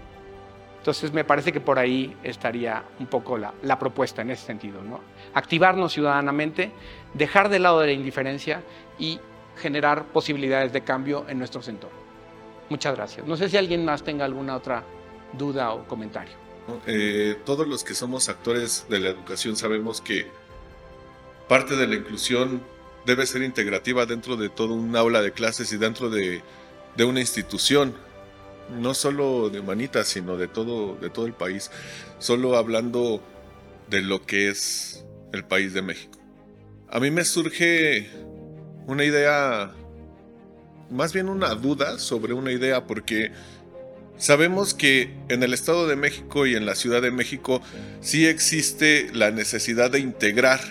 Entonces me parece que por ahí estaría un poco la, propuesta en ese sentido. ¿no? Activarnos ciudadanamente, dejar de lado de la indiferencia y generar posibilidades de cambio en nuestro entorno. Muchas gracias. No sé si alguien más tenga alguna otra duda o comentario. Eh, todos los que somos actores de la educación sabemos que parte de la inclusión debe ser integrativa dentro de todo un aula de clases y dentro de, de una institución, no solo de Manita, sino de todo, de todo el país, solo hablando de lo que es el país de México. A mí me surge una idea, más bien una duda sobre una idea, porque Sabemos que en el Estado de México y en la Ciudad de México sí existe la necesidad de integrar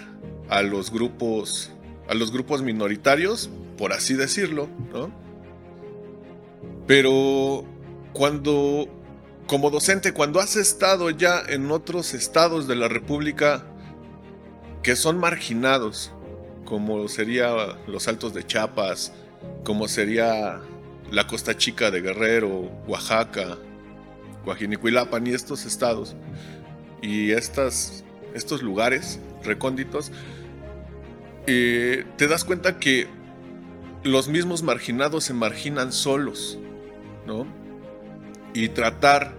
a los grupos a los grupos minoritarios, por así decirlo. Pero cuando como docente, cuando has estado ya en otros estados de la República que son marginados, como sería los Altos de Chiapas, como sería la Costa Chica de Guerrero, Oaxaca, Guajinicuilapan y estos estados y estas, estos lugares recónditos, eh, te das cuenta que los mismos marginados se marginan solos, ¿no? Y tratar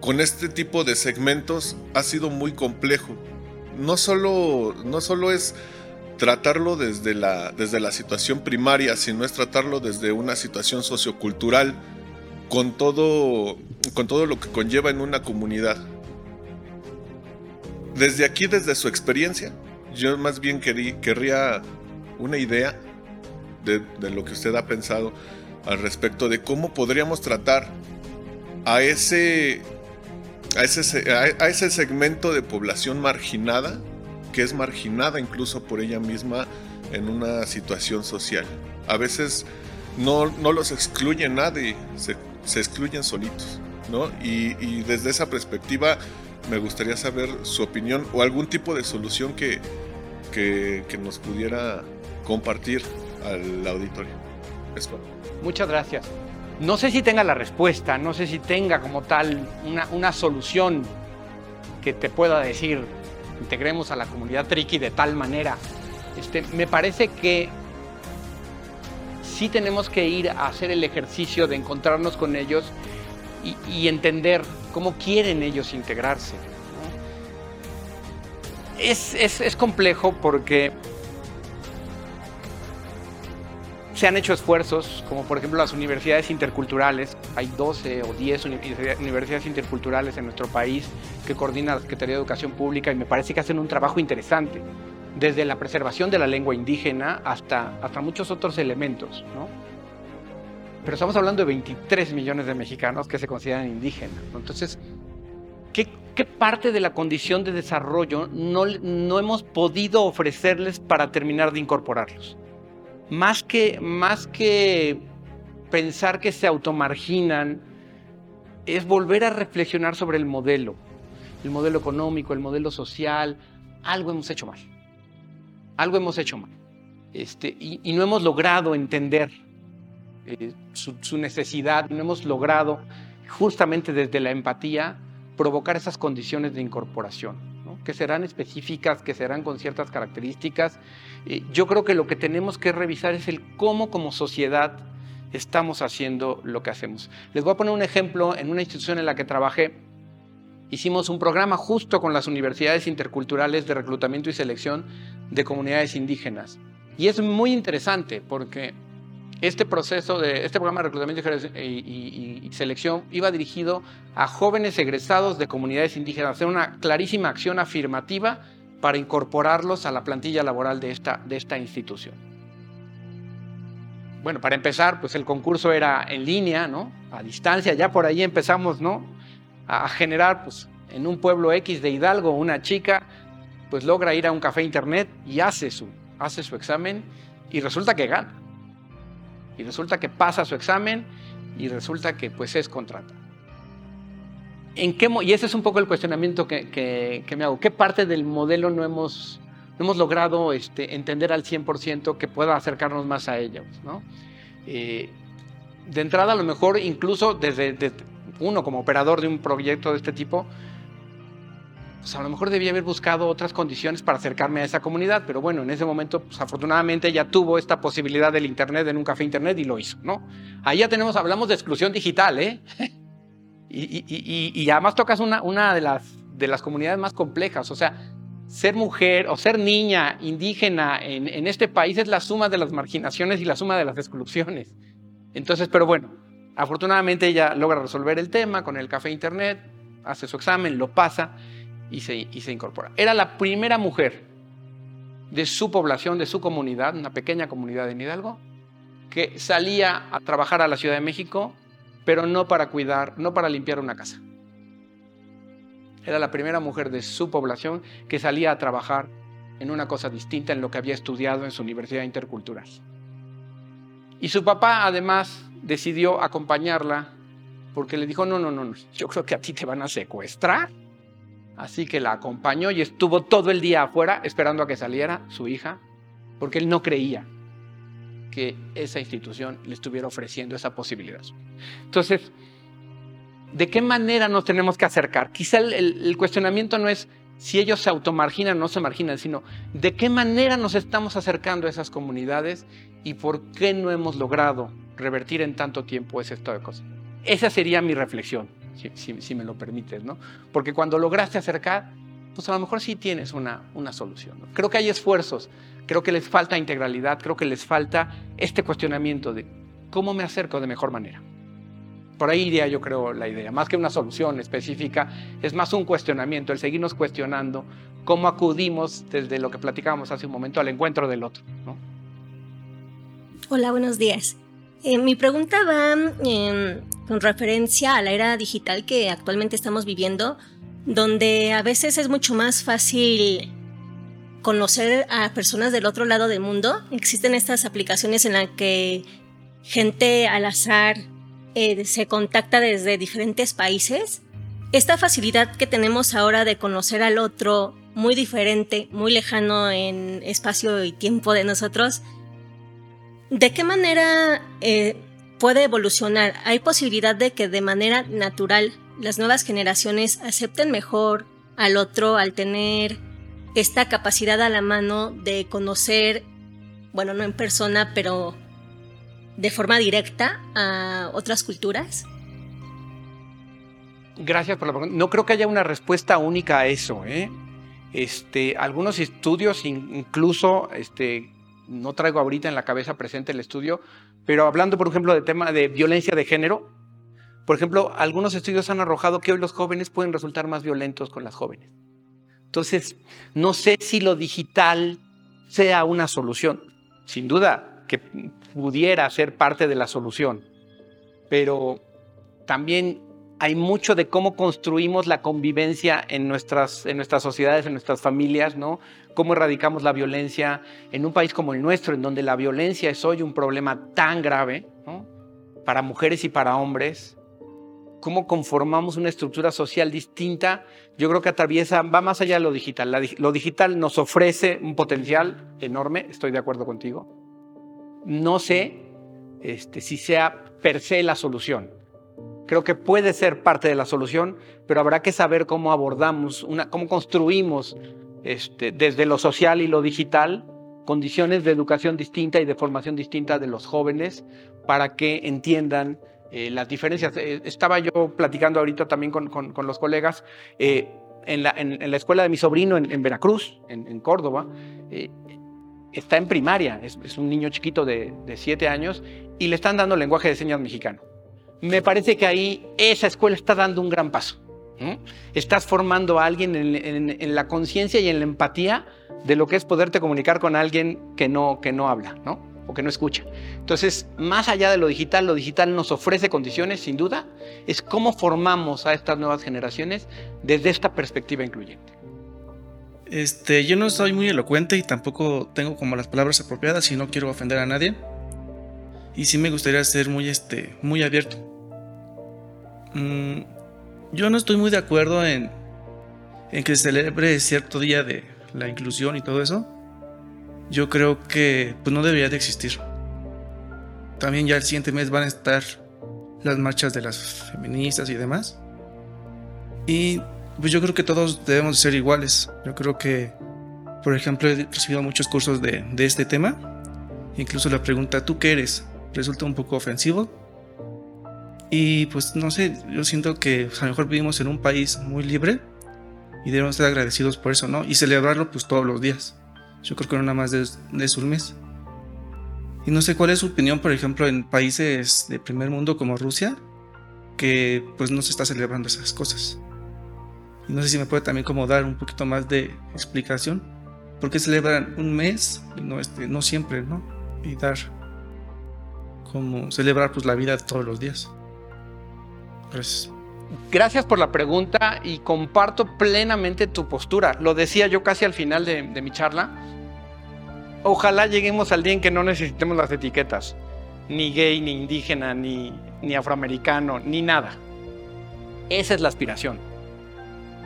con este tipo de segmentos ha sido muy complejo. No solo, no solo es tratarlo desde la, desde la situación primaria, sino es tratarlo desde una situación sociocultural, con todo, con todo lo que conlleva en una comunidad. Desde aquí, desde su experiencia, yo más bien querría una idea de, lo que usted ha pensado al respecto de cómo podríamos tratar a ese, a ese, a ese segmento de población marginada que es marginada incluso por ella misma en una situación social. A veces no, no los excluye nadie, se, se excluyen solitos. ¿no? Y, desde esa perspectiva me gustaría saber su opinión o algún tipo de solución que, que, nos pudiera compartir al auditorio. Muchas gracias. No sé si tenga la respuesta, no sé si tenga como tal una, una solución que te pueda decir integremos a la comunidad triqui de tal manera. Este, me parece que sí tenemos que ir a hacer el ejercicio de encontrarnos con ellos y, entender cómo quieren ellos integrarse. Es, es complejo porque se han hecho esfuerzos, como por ejemplo las universidades interculturales. Hay 12 o 10 universidades interculturales en nuestro país que coordina la Secretaría de Educación Pública y me parece que hacen un trabajo interesante, desde la preservación de la lengua indígena hasta, hasta muchos otros elementos. ¿no? Pero estamos hablando de 23 millones de mexicanos que se consideran indígenas. Entonces, ¿qué, ¿qué, parte de la condición de desarrollo no, no hemos podido ofrecerles para terminar de incorporarlos? Más que, más que pensar que se automarginan, es volver a reflexionar sobre el modelo, el modelo económico, el modelo social. Algo hemos hecho mal. Algo hemos hecho mal. Este, y, no hemos logrado entender eh, su, su, necesidad, no hemos logrado justamente desde la empatía provocar esas condiciones de incorporación que serán específicas, que serán con ciertas características. Eh, yo creo que lo que tenemos que revisar es el cómo como sociedad estamos haciendo lo que hacemos. Les voy a poner un ejemplo en una institución en la que trabajé. Hicimos un programa justo con las universidades interculturales de reclutamiento y selección de comunidades indígenas. Y es muy interesante porque este proceso de este programa de reclutamiento y, selección iba dirigido a jóvenes egresados de comunidades indígenas, hacer una clarísima acción afirmativa para incorporarlos a la plantilla laboral de esta, de esta institución. Bueno, para empezar, pues el concurso era en línea, ¿no? A distancia, ya por ahí empezamos, ¿no? a, generar, pues, en un pueblo X de Hidalgo, una chica, pues logra ir a un café internet y hace su, hace su examen y resulta que gana. Y resulta que pasa su examen y resulta que pues es contratada. ¿En qué, y ese es un poco el cuestionamiento que, me hago. ¿Qué parte del modelo no hemos, no hemos logrado este, entender al 100% que pueda acercarnos más a ella? ¿no? Eh, de entrada, a lo mejor incluso desde, uno como operador de un proyecto de este tipo, pues a lo mejor debía haber buscado otras condiciones para acercarme a esa comunidad, pero bueno, en ese momento, pues afortunadamente ya tuvo esta posibilidad del Internet en un café Internet y lo hizo, ¿no? Ahí ya tenemos, hablamos de exclusión digital, ¿eh? [laughs] y, además tocas una, una de, las, de las comunidades más complejas, o sea, ser mujer o ser niña indígena en, en este país es la suma de las marginaciones y la suma de las exclusiones. Entonces, pero bueno, afortunadamente ella logra resolver el tema con el café internet, hace su examen, lo pasa y se, y se incorpora. Era la primera mujer de su población, de su comunidad, una pequeña comunidad en Hidalgo, que salía a trabajar a la Ciudad de México, pero no para cuidar, no para limpiar una casa. Era la primera mujer de su población que salía a trabajar en una cosa distinta en lo que había estudiado en su universidad intercultural. Y su papá además decidió acompañarla porque le dijo, no, no, no, yo creo que a ti te van a secuestrar. Así que la acompañó y estuvo todo el día afuera esperando a que saliera su hija, porque él no creía que esa institución le estuviera ofreciendo esa posibilidad. Entonces, ¿de qué manera nos tenemos que acercar? Quizá el, cuestionamiento no es si ellos se automarginan o no se marginan, sino de qué manera nos estamos acercando a esas comunidades y por qué no hemos logrado revertir en tanto tiempo ese estado de cosas. Esa sería mi reflexión, si, me lo permites, ¿no? Porque cuando lograste acercar, pues a lo mejor sí tienes una, una solución. Creo que hay esfuerzos, creo que les falta integralidad, creo que les falta este cuestionamiento de cómo me acerco de mejor manera. Por ahí iría yo creo la idea, más que una solución específica, es más un cuestionamiento, el seguirnos cuestionando cómo acudimos desde lo que platicábamos hace un momento al encuentro del otro. ¿no? Hola, buenos días. Eh, mi pregunta va em, con referencia a la era digital que actualmente estamos viviendo, donde a veces es mucho más fácil conocer a personas del otro lado del mundo. Existen estas aplicaciones en las que gente al azar eh, se contacta desde diferentes países. Esta facilidad que tenemos ahora de conocer al otro muy diferente, muy lejano en espacio y tiempo de nosotros, ¿De qué manera eh, puede evolucionar? ¿Hay posibilidad de que de manera natural las nuevas generaciones acepten mejor al otro al tener esta capacidad a la mano de conocer, bueno, no en persona, pero de forma directa a otras culturas? Gracias por la pregunta. No creo que haya una respuesta única a eso. ¿eh? Este, algunos estudios incluso este, no traigo ahorita en la cabeza presente el estudio, pero hablando, por ejemplo, de tema de violencia de género, por ejemplo, algunos estudios han arrojado que hoy los jóvenes pueden resultar más violentos con las jóvenes. Entonces, no sé si lo digital sea una solución. Sin duda que pudiera ser parte de la solución, pero también hay mucho de cómo construimos la convivencia en nuestras, en nuestras sociedades, en nuestras familias, ¿no? Cómo erradicamos la violencia en un país como el nuestro, en donde la violencia es hoy un problema tan grave, Para mujeres y para hombres. Cómo conformamos una estructura social distinta, yo creo que atraviesa, va más allá de lo digital. lo digital nos ofrece un potencial enorme, estoy de acuerdo contigo. No sé este, si sea per se la solución Creo que puede ser parte de la solución, pero habrá que saber cómo abordamos, cómo construimos este, desde lo social y lo digital condiciones de educación distinta y de formación distinta de los jóvenes para que entiendan eh, las diferencias. Eh, estaba yo platicando ahorita también con, los colegas eh, en, la, escuela de mi sobrino en, Veracruz, en, Córdoba. está en primaria, es, es, un niño chiquito de, de siete años y le están dando lenguaje de señas mexicano me parece que ahí esa escuela está dando un gran paso. Estás formando a alguien en, la conciencia y en la empatía de lo que es poderte comunicar con alguien que no, que no habla. ¿no? o que no escucha. Entonces, más allá de lo digital, lo digital nos ofrece condiciones, sin duda, es cómo formamos a estas nuevas generaciones desde esta perspectiva incluyente. Este, yo no soy muy elocuente y tampoco tengo como las palabras apropiadas y no quiero ofender a nadie. Y sí me gustaría ser muy, este, muy abierto. Mm, yo no estoy muy de acuerdo en, en que se celebre cierto día de la inclusión y todo eso yo creo que pues no debería de existir. También ya el siguiente mes van a estar las marchas de las feministas y demás. Y pues yo creo que todos debemos ser iguales. Yo creo que, por ejemplo, he recibido muchos cursos de, de este tema. Incluso la pregunta, ¿tú qué eres? Resulta un poco ofensivo. Y pues no sé, yo siento que a lo mejor vivimos en un país muy libre y debemos ser agradecidos por eso, ¿no? Y celebrarlo pues todos los días. Yo creo que no nada más de, de un mes. Y no sé cuál es su opinión, por ejemplo, en países de primer mundo como Rusia, que pues no se está celebrando esas cosas. Y no sé si me puede también como dar un poquito más de explicación. ¿Por qué celebran un mes no, este, no siempre, no? Y dar como celebrar pues la vida todos los días. Gracias. Gracias por la pregunta y comparto plenamente tu postura. Lo decía yo casi al final de, de mi charla Ojalá lleguemos al día en que no necesitemos las etiquetas, ni gay, ni indígena, ni, ni afroamericano, ni nada. Esa es la aspiración.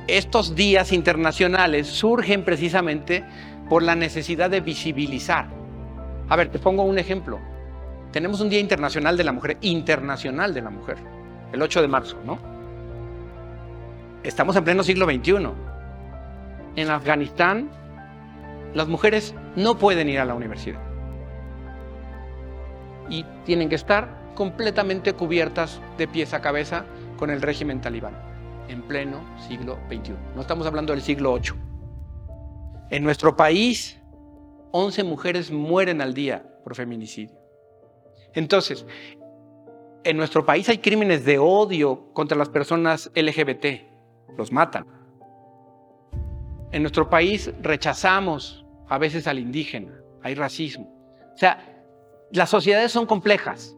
Estos días internacionales surgen precisamente por la necesidad de visibilizar. A ver, te pongo un ejemplo. Tenemos un Día Internacional de la Mujer, internacional de la mujer, el 8 de marzo, ¿no? Estamos en pleno siglo XXI. En Afganistán las mujeres no pueden ir a la universidad. Y tienen que estar completamente cubiertas de pies a cabeza con el régimen talibán, en pleno siglo XXI. No estamos hablando del siglo VIII. En nuestro país, 11 mujeres mueren al día por feminicidio. Entonces, en nuestro país hay crímenes de odio contra las personas LGBT. Los matan. En nuestro país rechazamos a veces al indígena, hay racismo. O sea, las sociedades son complejas.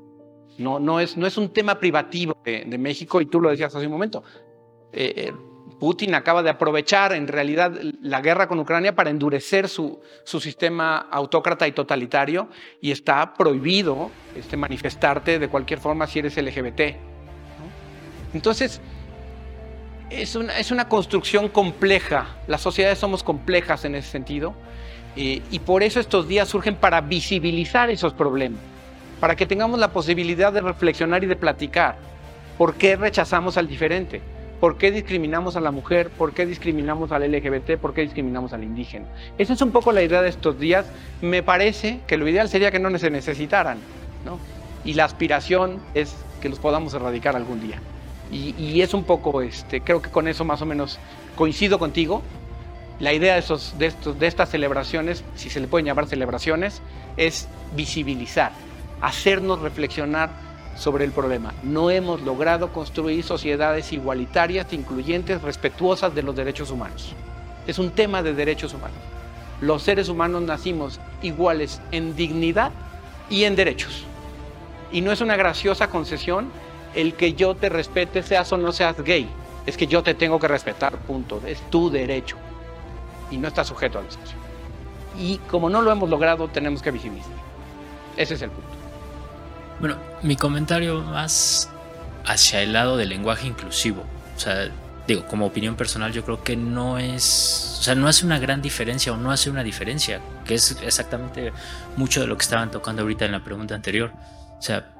No, no, es, no es un tema privativo de, México y tú lo decías hace un momento. Eh, eh, Putin acaba de aprovechar en realidad la guerra con Ucrania para endurecer su, sistema autócrata y totalitario y está prohibido este, manifestarte de cualquier forma si eres LGBT. Entonces, es una, es una construcción compleja. Las sociedades somos complejas en ese sentido. Eh, y por eso estos días surgen para visibilizar esos problemas, para que tengamos la posibilidad de reflexionar y de platicar. ¿Por qué rechazamos al diferente? ¿Por qué discriminamos a la mujer? ¿Por qué discriminamos al LGBT? ¿Por qué discriminamos al indígena? Esa es un poco la idea de estos días. Me parece que lo ideal sería que no se necesitaran, ¿no? Y la aspiración es que los podamos erradicar algún día. Y, es un poco, este, creo que con eso más o menos coincido contigo. La idea de, esos, de, estos, de estas celebraciones, si se le pueden llamar celebraciones, es visibilizar, hacernos reflexionar sobre el problema. No hemos logrado construir sociedades igualitarias, incluyentes, respetuosas de los derechos humanos. Es un tema de derechos humanos. Los seres humanos nacimos iguales en dignidad y en derechos. Y no es una graciosa concesión el que yo te respete, seas o no seas gay. Es que yo te tengo que respetar, punto. Es tu derecho. Y no está sujeto a discusión. Y como no lo hemos logrado, tenemos que visibilizar. Ese es el punto. Bueno, mi comentario más hacia el lado del lenguaje inclusivo. O sea, digo, como opinión personal, yo creo que no es. O sea, no hace una gran diferencia o no hace una diferencia, que es exactamente mucho de lo que estaban tocando ahorita en la pregunta anterior. O sea,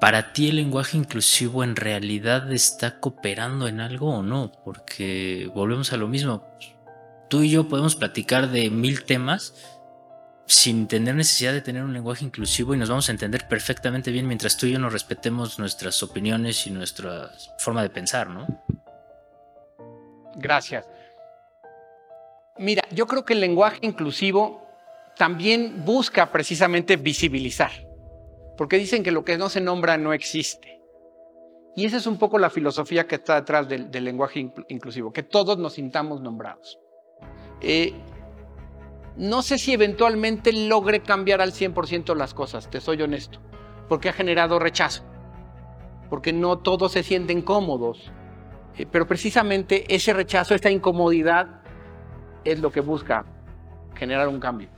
¿para ti el lenguaje inclusivo en realidad está cooperando en algo o no? Porque volvemos a lo mismo. Tú y yo podemos platicar de mil temas sin tener necesidad de tener un lenguaje inclusivo y nos vamos a entender perfectamente bien mientras tú y yo nos respetemos nuestras opiniones y nuestra forma de pensar, ¿no? Gracias. Mira, yo creo que el lenguaje inclusivo también busca precisamente visibilizar porque dicen que lo que no se nombra no existe. Y esa es un poco la filosofía que está detrás del, lenguaje inclusivo, que todos nos sintamos nombrados. Eh, no sé si eventualmente logre cambiar al 100% las cosas, te soy honesto, porque ha generado rechazo, porque no todos se sienten cómodos, eh, pero precisamente ese rechazo, esta incomodidad es lo que busca generar un cambio.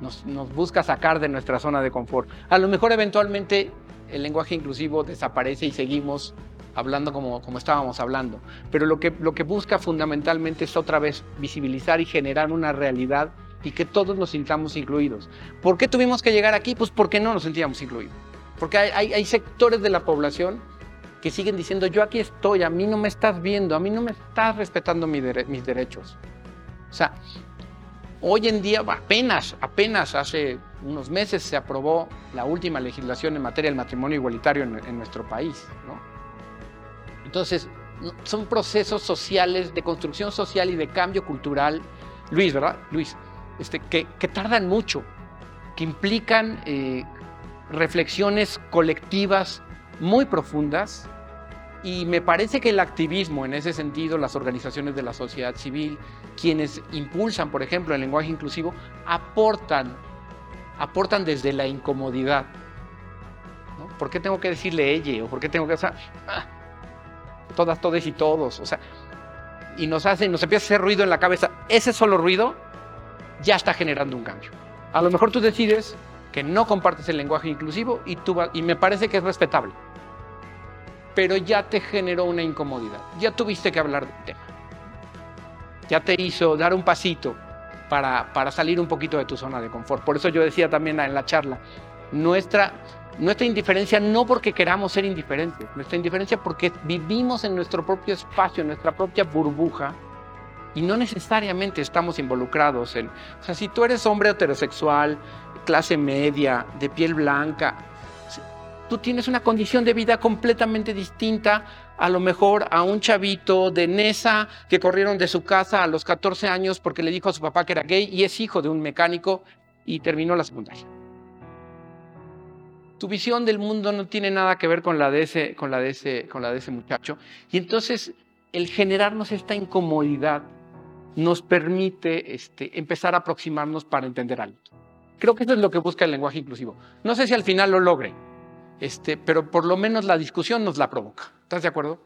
Nos, nos, busca sacar de nuestra zona de confort. A lo mejor eventualmente el lenguaje inclusivo desaparece y seguimos hablando como, como estábamos hablando. Pero lo que, lo que busca fundamentalmente es otra vez visibilizar y generar una realidad y que todos nos sintamos incluidos. ¿Por qué tuvimos que llegar aquí? Pues porque no nos sentíamos incluidos. Porque hay, hay, hay sectores de la población que siguen diciendo, yo aquí estoy, a mí no me estás viendo, a mí no me estás respetando mi dere mis derechos. O sea, hoy en día, apenas, apenas hace unos meses se aprobó la última legislación en materia del matrimonio igualitario en, en nuestro país. ¿no? Entonces, son procesos sociales, de construcción social y de cambio cultural, Luis, ¿verdad? Luis, este, que, que tardan mucho, que implican eh, reflexiones colectivas muy profundas y me parece que el activismo, en ese sentido, las organizaciones de la sociedad civil, quienes impulsan, por ejemplo, el lenguaje inclusivo, aportan, aportan desde la incomodidad. ¿no? ¿Por qué tengo que decirle ella? ¿O por qué tengo que hacer... Ah, todas, todes y todos? O sea, y nos hace, nos empieza a hacer ruido en la cabeza. Ese solo ruido ya está generando un cambio. A lo mejor tú decides que no compartes el lenguaje inclusivo y, tú y me parece que es respetable pero ya te generó una incomodidad, ya tuviste que hablar del tema, ya te hizo dar un pasito para, para salir un poquito de tu zona de confort. Por eso yo decía también en la charla, nuestra, nuestra indiferencia no porque queramos ser indiferentes, nuestra indiferencia porque vivimos en nuestro propio espacio, en nuestra propia burbuja, y no necesariamente estamos involucrados en... O sea, si tú eres hombre heterosexual, clase media, de piel blanca, tú tienes una condición de vida completamente distinta a lo mejor a un chavito de Nesa que corrieron de su casa a los 14 años porque le dijo a su papá que era gay y es hijo de un mecánico y terminó la secundaria. Tu visión del mundo no tiene nada que ver con la de ese, con la de ese, con la de ese muchacho. Y entonces el generarnos esta incomodidad nos permite este, empezar a aproximarnos para entender algo. Creo que eso es lo que busca el lenguaje inclusivo. No sé si al final lo logre, este, pero por lo menos la discusión nos la provoca. ¿Estás de acuerdo?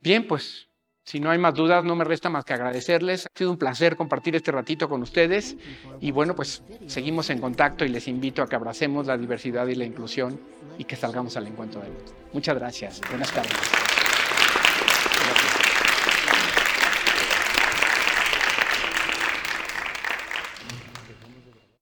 Bien, pues si no hay más dudas, no me resta más que agradecerles. Ha sido un placer compartir este ratito con ustedes. Y bueno, pues seguimos en contacto y les invito a que abracemos la diversidad y la inclusión y que salgamos al encuentro de ellos. Muchas gracias. Buenas tardes.